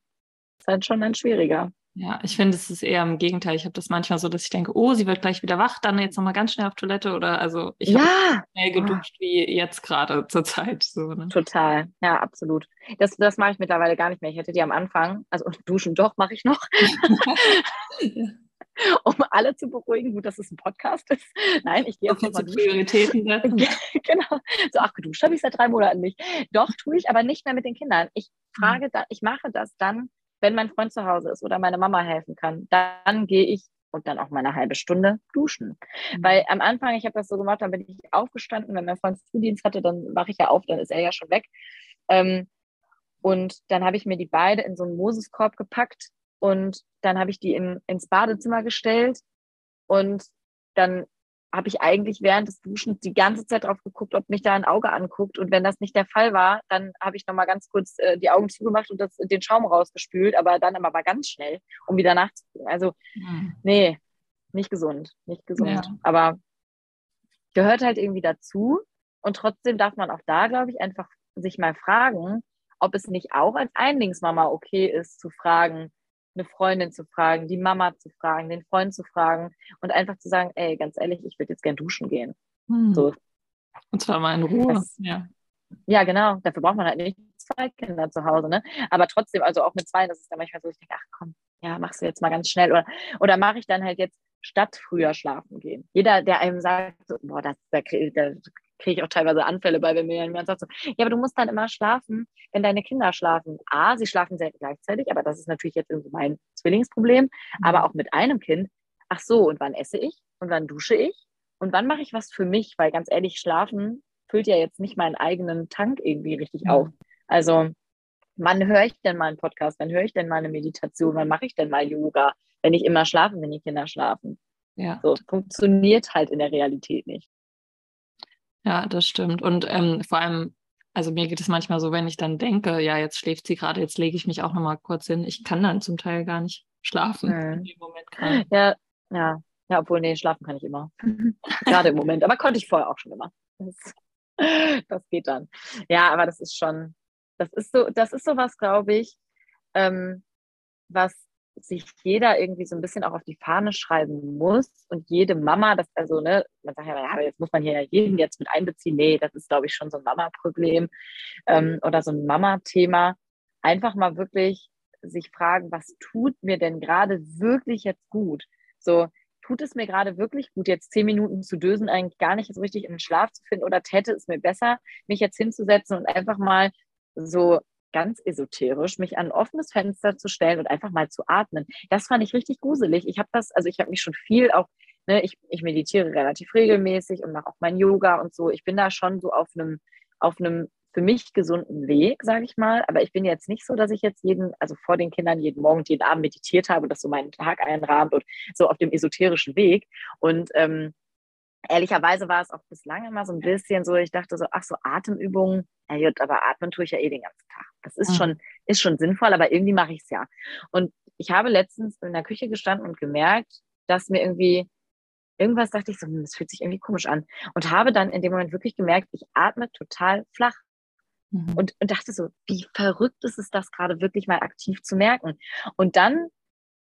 Speaker 2: ist halt schon dann schwieriger.
Speaker 1: Ja, ich finde, es ist eher im Gegenteil. Ich habe das manchmal so, dass ich denke, oh, sie wird gleich wieder wach, dann jetzt nochmal ganz schnell auf Toilette oder also ich
Speaker 2: ja.
Speaker 1: habe schnell geduscht wie jetzt gerade zur Zeit. So, ne?
Speaker 2: Total, ja, absolut. Das, das mache ich mittlerweile gar nicht mehr. Ich hätte die am Anfang, also *laughs* duschen doch mache ich noch. *laughs* *laughs* *laughs* um alle zu beruhigen. Gut, dass es ein Podcast ist. Nein, ich gehe jetzt
Speaker 1: mal Prioritäten setzen. *laughs*
Speaker 2: genau. So, ach, geduscht habe ich seit drei Monaten nicht. Doch, tue ich, aber nicht mehr mit den Kindern. Ich frage, mhm. da, ich mache das dann, wenn mein Freund zu Hause ist oder meine Mama helfen kann. Dann gehe ich und dann auch mal eine halbe Stunde duschen. Mhm. Weil am Anfang, ich habe das so gemacht, dann bin ich aufgestanden, wenn mein Freund Frühdienst hatte, dann wache ich ja auf, dann ist er ja schon weg. Ähm, und dann habe ich mir die beide in so einen Moseskorb gepackt und dann habe ich die in, ins Badezimmer gestellt und dann habe ich eigentlich während des Duschens die ganze Zeit drauf geguckt, ob mich da ein Auge anguckt. Und wenn das nicht der Fall war, dann habe ich nochmal ganz kurz äh, die Augen zugemacht und das, den Schaum rausgespült, aber dann aber ganz schnell, um wieder nachzugucken. Also, mhm. nee, nicht gesund, nicht gesund. Ja. Aber gehört halt irgendwie dazu. Und trotzdem darf man auch da, glaube ich, einfach sich mal fragen, ob es nicht auch als Einlingsmama okay ist, zu fragen, eine Freundin zu fragen, die Mama zu fragen, den Freund zu fragen und einfach zu sagen, ey, ganz ehrlich, ich würde jetzt gern duschen gehen.
Speaker 1: Hm. So. Und zwar mal in Ruhe. Das,
Speaker 2: ja. ja, genau. Dafür braucht man halt nicht zwei Kinder zu Hause, ne? Aber trotzdem, also auch mit zwei, das ist dann manchmal so, ich denke, ach komm, ja, machst du jetzt mal ganz schnell. Oder, oder mache ich dann halt jetzt statt früher schlafen gehen. Jeder, der einem sagt, so, boah, das, da, da kriege ich auch teilweise Anfälle bei, wenn mir jemand sagt so, ja, aber du musst dann immer schlafen, wenn deine Kinder schlafen. A, sie schlafen selten gleichzeitig, aber das ist natürlich jetzt irgendwie mein Zwillingsproblem, mhm. aber auch mit einem Kind. Ach so, und wann esse ich? Und wann dusche ich? Und wann mache ich was für mich? Weil ganz ehrlich, schlafen füllt ja jetzt nicht meinen eigenen Tank irgendwie richtig mhm. auf. Also, wann höre ich denn mal einen Podcast? Wann höre ich denn mal eine Meditation? Wann mache ich denn mal Yoga? Wenn ich immer schlafen, wenn die Kinder schlafen. Ja. So funktioniert halt in der Realität nicht.
Speaker 1: Ja, das stimmt. Und ähm, vor allem, also mir geht es manchmal so, wenn ich dann denke, ja, jetzt schläft sie gerade, jetzt lege ich mich auch nochmal kurz hin. Ich kann dann zum Teil gar nicht schlafen
Speaker 2: mhm. dem Moment gerade. Ja, ja. Ja, obwohl, nee, schlafen kann ich immer. *laughs* gerade im Moment. Aber konnte ich vorher auch schon immer. Das, *laughs* das, geht dann. Ja, aber das ist schon, das ist so, das ist sowas, glaube ich, ähm, was sich jeder irgendwie so ein bisschen auch auf die Fahne schreiben muss und jede Mama, das also, ne, man sagt ja, ja jetzt muss man hier ja jeden jetzt mit einbeziehen. Nee, das ist, glaube ich, schon so ein Mama-Problem ähm, oder so ein Mama-Thema. Einfach mal wirklich sich fragen, was tut mir denn gerade wirklich jetzt gut? So, tut es mir gerade wirklich gut, jetzt zehn Minuten zu dösen, eigentlich gar nicht so richtig in den Schlaf zu finden oder täte es mir besser, mich jetzt hinzusetzen und einfach mal so ganz esoterisch, mich an ein offenes Fenster zu stellen und einfach mal zu atmen. Das fand ich richtig gruselig. Ich habe das, also ich habe mich schon viel auch, ne, ich, ich meditiere relativ regelmäßig und mache auch mein Yoga und so. Ich bin da schon so auf einem, auf einem für mich gesunden Weg, sage ich mal. Aber ich bin jetzt nicht so, dass ich jetzt jeden, also vor den Kindern jeden Morgen jeden Abend meditiert habe und das so meinen Tag einrahmt und so auf dem esoterischen Weg. Und ähm, ehrlicherweise war es auch bislang immer so ein bisschen so, ich dachte so, ach so, Atemübungen, ja gut, aber atmen tue ich ja eh den ganzen Tag. Das ist, mhm. schon, ist schon sinnvoll, aber irgendwie mache ich es ja. Und ich habe letztens in der Küche gestanden und gemerkt, dass mir irgendwie irgendwas dachte ich so, hm, das fühlt sich irgendwie komisch an. Und habe dann in dem Moment wirklich gemerkt, ich atme total flach. Mhm. Und, und dachte so, wie verrückt ist es das gerade wirklich mal aktiv zu merken. Und dann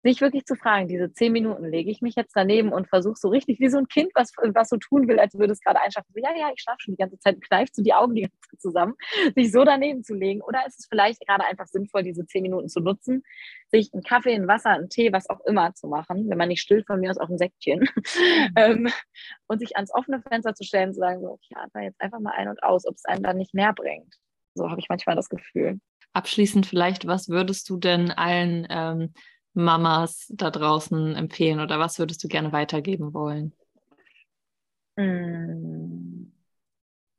Speaker 2: sich wirklich zu fragen, diese zehn Minuten lege ich mich jetzt daneben und versuche so richtig wie so ein Kind, was, was so tun will, als würde es gerade einschlafen. So, ja, ja, ich schlafe schon die ganze Zeit, kneift so die Augen die ganze Zeit zusammen, *laughs* sich so daneben zu legen. Oder ist es vielleicht gerade einfach sinnvoll, diese zehn Minuten zu nutzen, sich einen Kaffee, ein Wasser, einen Tee, was auch immer zu machen, wenn man nicht stillt, von mir aus auch ein Säckchen, mhm. *laughs* und sich ans offene Fenster zu stellen zu sagen, so, okay, atme jetzt einfach mal ein und aus, ob es einem dann nicht mehr bringt. So habe ich manchmal das Gefühl.
Speaker 1: Abschließend vielleicht, was würdest du denn allen ähm, Mamas da draußen empfehlen oder was würdest du gerne weitergeben wollen?
Speaker 2: Mm.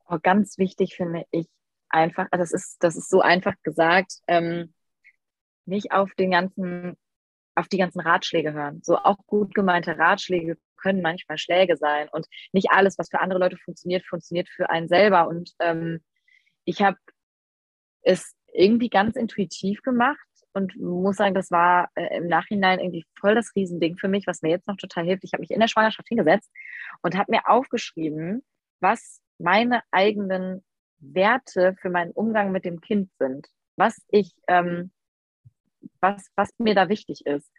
Speaker 2: Oh, ganz wichtig finde ich einfach, also das ist, das ist so einfach gesagt, ähm, nicht auf den ganzen, auf die ganzen Ratschläge hören. So auch gut gemeinte Ratschläge können manchmal Schläge sein und nicht alles, was für andere Leute funktioniert, funktioniert für einen selber. Und ähm, ich habe es irgendwie ganz intuitiv gemacht und muss sagen, das war äh, im Nachhinein irgendwie voll das Riesending für mich, was mir jetzt noch total hilft. Ich habe mich in der Schwangerschaft hingesetzt und habe mir aufgeschrieben, was meine eigenen Werte für meinen Umgang mit dem Kind sind, was ich ähm, was, was mir da wichtig ist.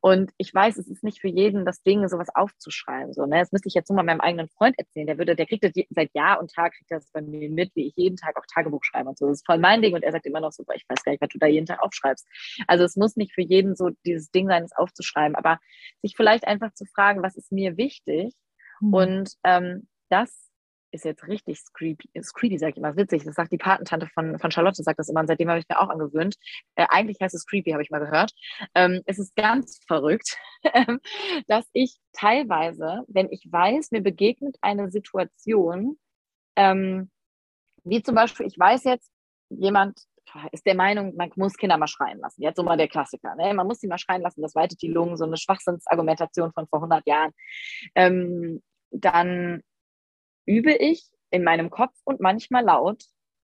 Speaker 2: Und ich weiß, es ist nicht für jeden das Ding, sowas aufzuschreiben. So, ne? Das müsste ich jetzt nur mal meinem eigenen Freund erzählen. Der würde, der kriegt das seit Jahr und Tag, kriegt das bei mir mit, wie ich jeden Tag auch Tagebuch schreibe und so. Das ist voll mein Ding. Und er sagt immer noch so, ich weiß gar nicht, was du da jeden Tag aufschreibst. Also es muss nicht für jeden so dieses Ding sein, es aufzuschreiben, aber sich vielleicht einfach zu fragen, was ist mir wichtig? Mhm. Und ähm, das ist jetzt richtig creepy, creepy sag ich immer, witzig. Das sagt die Patentante von, von Charlotte, sagt das immer, und seitdem habe ich mir auch angewöhnt. Äh, eigentlich heißt es creepy, habe ich mal gehört. Ähm, es ist ganz verrückt, *laughs* ähm, dass ich teilweise, wenn ich weiß, mir begegnet eine Situation, ähm, wie zum Beispiel, ich weiß jetzt, jemand ist der Meinung, man muss Kinder mal schreien lassen. Jetzt so mal der Klassiker. Ne? Man muss sie mal schreien lassen, das weitet die Lungen, so eine Schwachsinnsargumentation von vor 100 Jahren. Ähm, dann übe ich in meinem Kopf und manchmal laut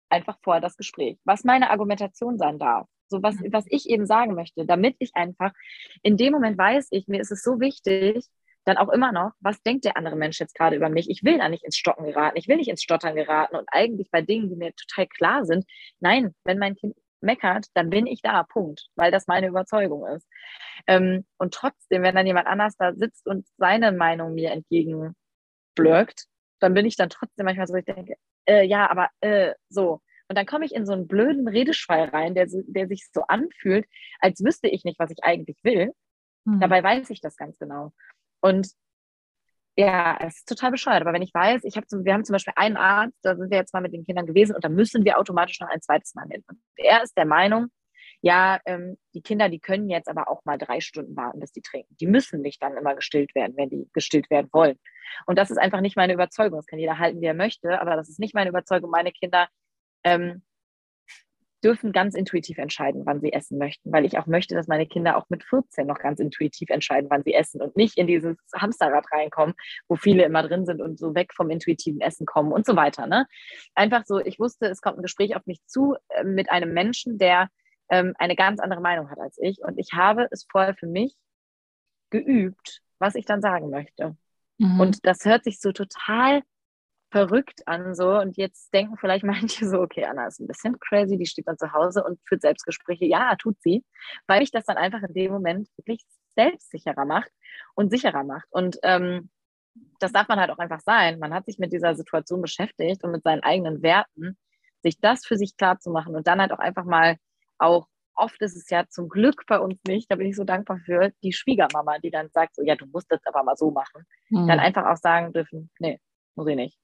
Speaker 2: einfach vorher das Gespräch, was meine Argumentation sein darf. So was, mhm. was ich eben sagen möchte, damit ich einfach in dem Moment weiß ich, mir ist es so wichtig, dann auch immer noch, was denkt der andere Mensch jetzt gerade über mich? Ich will da nicht ins Stocken geraten, ich will nicht ins Stottern geraten und eigentlich bei Dingen, die mir total klar sind, nein, wenn mein Kind meckert, dann bin ich da, Punkt, weil das meine Überzeugung ist. Ähm, und trotzdem, wenn dann jemand anders da sitzt und seine Meinung mir entgegenblöckt, dann bin ich dann trotzdem manchmal so, ich denke, äh, ja, aber äh, so. Und dann komme ich in so einen blöden Redeschwall rein, der, der sich so anfühlt, als wüsste ich nicht, was ich eigentlich will. Mhm. Dabei weiß ich das ganz genau. Und ja, es ist total bescheuert. Aber wenn ich weiß, ich habe zum, wir haben zum Beispiel einen Arzt, da sind wir jetzt mal mit den Kindern gewesen und da müssen wir automatisch noch ein zweites Mal hin. Und er ist der Meinung, ja, ähm, die Kinder, die können jetzt aber auch mal drei Stunden warten, bis die trinken. Die müssen nicht dann immer gestillt werden, wenn die gestillt werden wollen. Und das ist einfach nicht meine Überzeugung. Das kann jeder halten, wie er möchte, aber das ist nicht meine Überzeugung. Meine Kinder ähm, dürfen ganz intuitiv entscheiden, wann sie essen möchten, weil ich auch möchte, dass meine Kinder auch mit 14 noch ganz intuitiv entscheiden, wann sie essen und nicht in dieses Hamsterrad reinkommen, wo viele immer drin sind und so weg vom intuitiven Essen kommen und so weiter. Ne? Einfach so, ich wusste, es kommt ein Gespräch auf mich zu äh, mit einem Menschen, der ähm, eine ganz andere Meinung hat als ich. Und ich habe es vorher für mich geübt, was ich dann sagen möchte. Mhm. Und das hört sich so total verrückt an so und jetzt denken vielleicht *laughs* manche so, okay, Anna ist ein bisschen crazy, die steht dann zu Hause und führt Selbstgespräche. Ja, tut sie, weil ich das dann einfach in dem Moment wirklich selbstsicherer macht und sicherer macht. Und ähm, das darf man halt auch einfach sein. Man hat sich mit dieser Situation beschäftigt und mit seinen eigenen Werten, sich das für sich klar zu machen und dann halt auch einfach mal auch oft ist es ja zum Glück bei uns nicht, da bin ich so dankbar für, die Schwiegermama, die dann sagt, so, ja, du musst das aber mal so machen. Mhm. Dann einfach auch sagen dürfen, nee, muss ich nicht.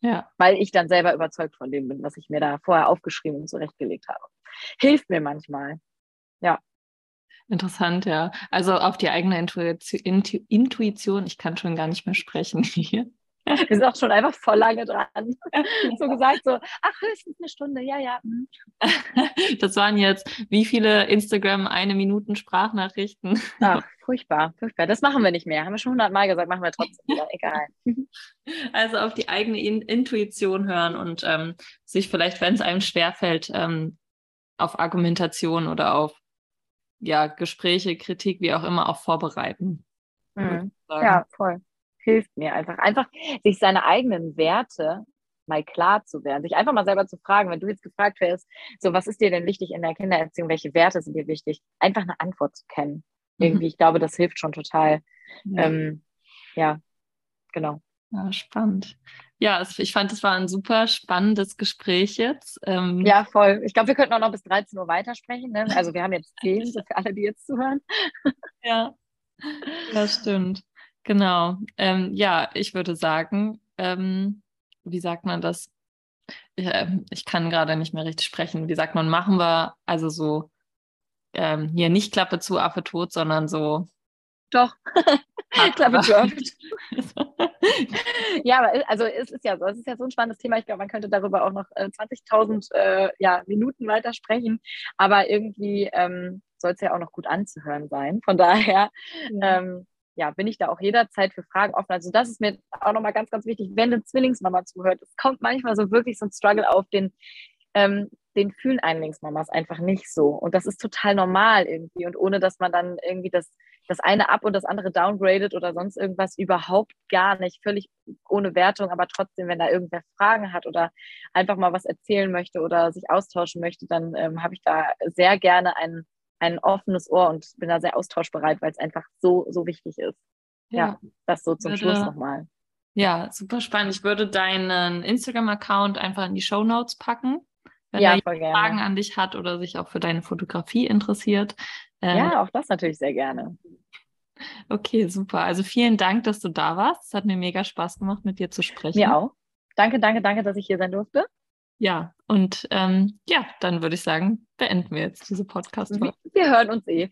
Speaker 2: Ja. Weil ich dann selber überzeugt von dem bin, was ich mir da vorher aufgeschrieben und zurechtgelegt habe. Hilft mir manchmal. Ja.
Speaker 1: Interessant, ja. Also auf die eigene Intuition, ich kann schon gar nicht mehr sprechen *laughs* hier.
Speaker 2: Wir sind auch schon einfach voll lange dran. *laughs* so gesagt, so, ach, höchstens eine Stunde, ja, ja. Mhm. *laughs*
Speaker 1: Das waren jetzt wie viele Instagram eine Minuten Sprachnachrichten?
Speaker 2: Ach, furchtbar, furchtbar. Das machen wir nicht mehr. Haben wir schon hundertmal gesagt, machen wir trotzdem wieder. *laughs* Egal.
Speaker 1: Also auf die eigene In Intuition hören und ähm, sich vielleicht, wenn es einem schwerfällt, ähm, auf Argumentation oder auf ja, Gespräche, Kritik, wie auch immer, auch vorbereiten.
Speaker 2: Mhm. Ja, voll hilft mir einfach. Einfach sich seine eigenen Werte mal klar zu werden, sich einfach mal selber zu fragen, wenn du jetzt gefragt wirst, so was ist dir denn wichtig in der Kindererziehung, welche Werte sind dir wichtig, einfach eine Antwort zu kennen. irgendwie, ich glaube, das hilft schon total. Ja, ähm, ja genau.
Speaker 1: Ja, spannend. Ja, ich fand, es war ein super spannendes Gespräch jetzt.
Speaker 2: Ähm, ja, voll. Ich glaube, wir könnten auch noch bis 13 Uhr weitersprechen. Ne? Also wir haben jetzt *laughs* 10, so für alle, die jetzt zuhören.
Speaker 1: ja, das stimmt. Genau. Ähm, ja, ich würde sagen, ähm, wie sagt man das? Ich, äh, ich kann gerade nicht mehr richtig sprechen. Wie sagt man, machen wir also so ähm, hier nicht Klappe zu, Affe tot, sondern so.
Speaker 2: Doch. *laughs* Klappe zu, Affe *laughs* ja, aber also es ist ja so, es ist ja so ein spannendes Thema. Ich glaube, man könnte darüber auch noch äh, 20.000 äh, ja, Minuten weitersprechen. Aber irgendwie ähm, soll es ja auch noch gut anzuhören sein. Von daher ja. Ähm, ja, bin ich da auch jederzeit für Fragen offen. Also das ist mir auch nochmal ganz, ganz wichtig, wenn eine Zwillingsmama zuhört. Es kommt manchmal so wirklich so ein Struggle auf, den, ähm, den fühlen Einlingsmamas einfach nicht so. Und das ist total normal irgendwie. Und ohne, dass man dann irgendwie das das eine ab und das andere downgradet oder sonst irgendwas überhaupt gar nicht, völlig ohne Wertung, aber trotzdem, wenn da irgendwer Fragen hat oder einfach mal was erzählen möchte oder sich austauschen möchte, dann ähm, habe ich da sehr gerne ein, ein offenes Ohr und bin da sehr austauschbereit, weil es einfach so, so wichtig ist. Ja, ja das so zum würde, Schluss nochmal.
Speaker 1: Ja, super spannend. Ich würde deinen Instagram-Account einfach in die Show Notes packen wenn
Speaker 2: ja,
Speaker 1: er Fragen an dich hat oder sich auch für deine Fotografie interessiert.
Speaker 2: Ähm, ja, auch das natürlich sehr gerne.
Speaker 1: Okay, super. Also vielen Dank, dass du da warst. Es hat mir mega Spaß gemacht, mit dir zu sprechen.
Speaker 2: Mir auch. Danke, danke, danke, dass ich hier sein durfte.
Speaker 1: Ja, und ähm, ja, dann würde ich sagen, beenden wir jetzt diese Podcast-Folge.
Speaker 2: Wir hören uns eh.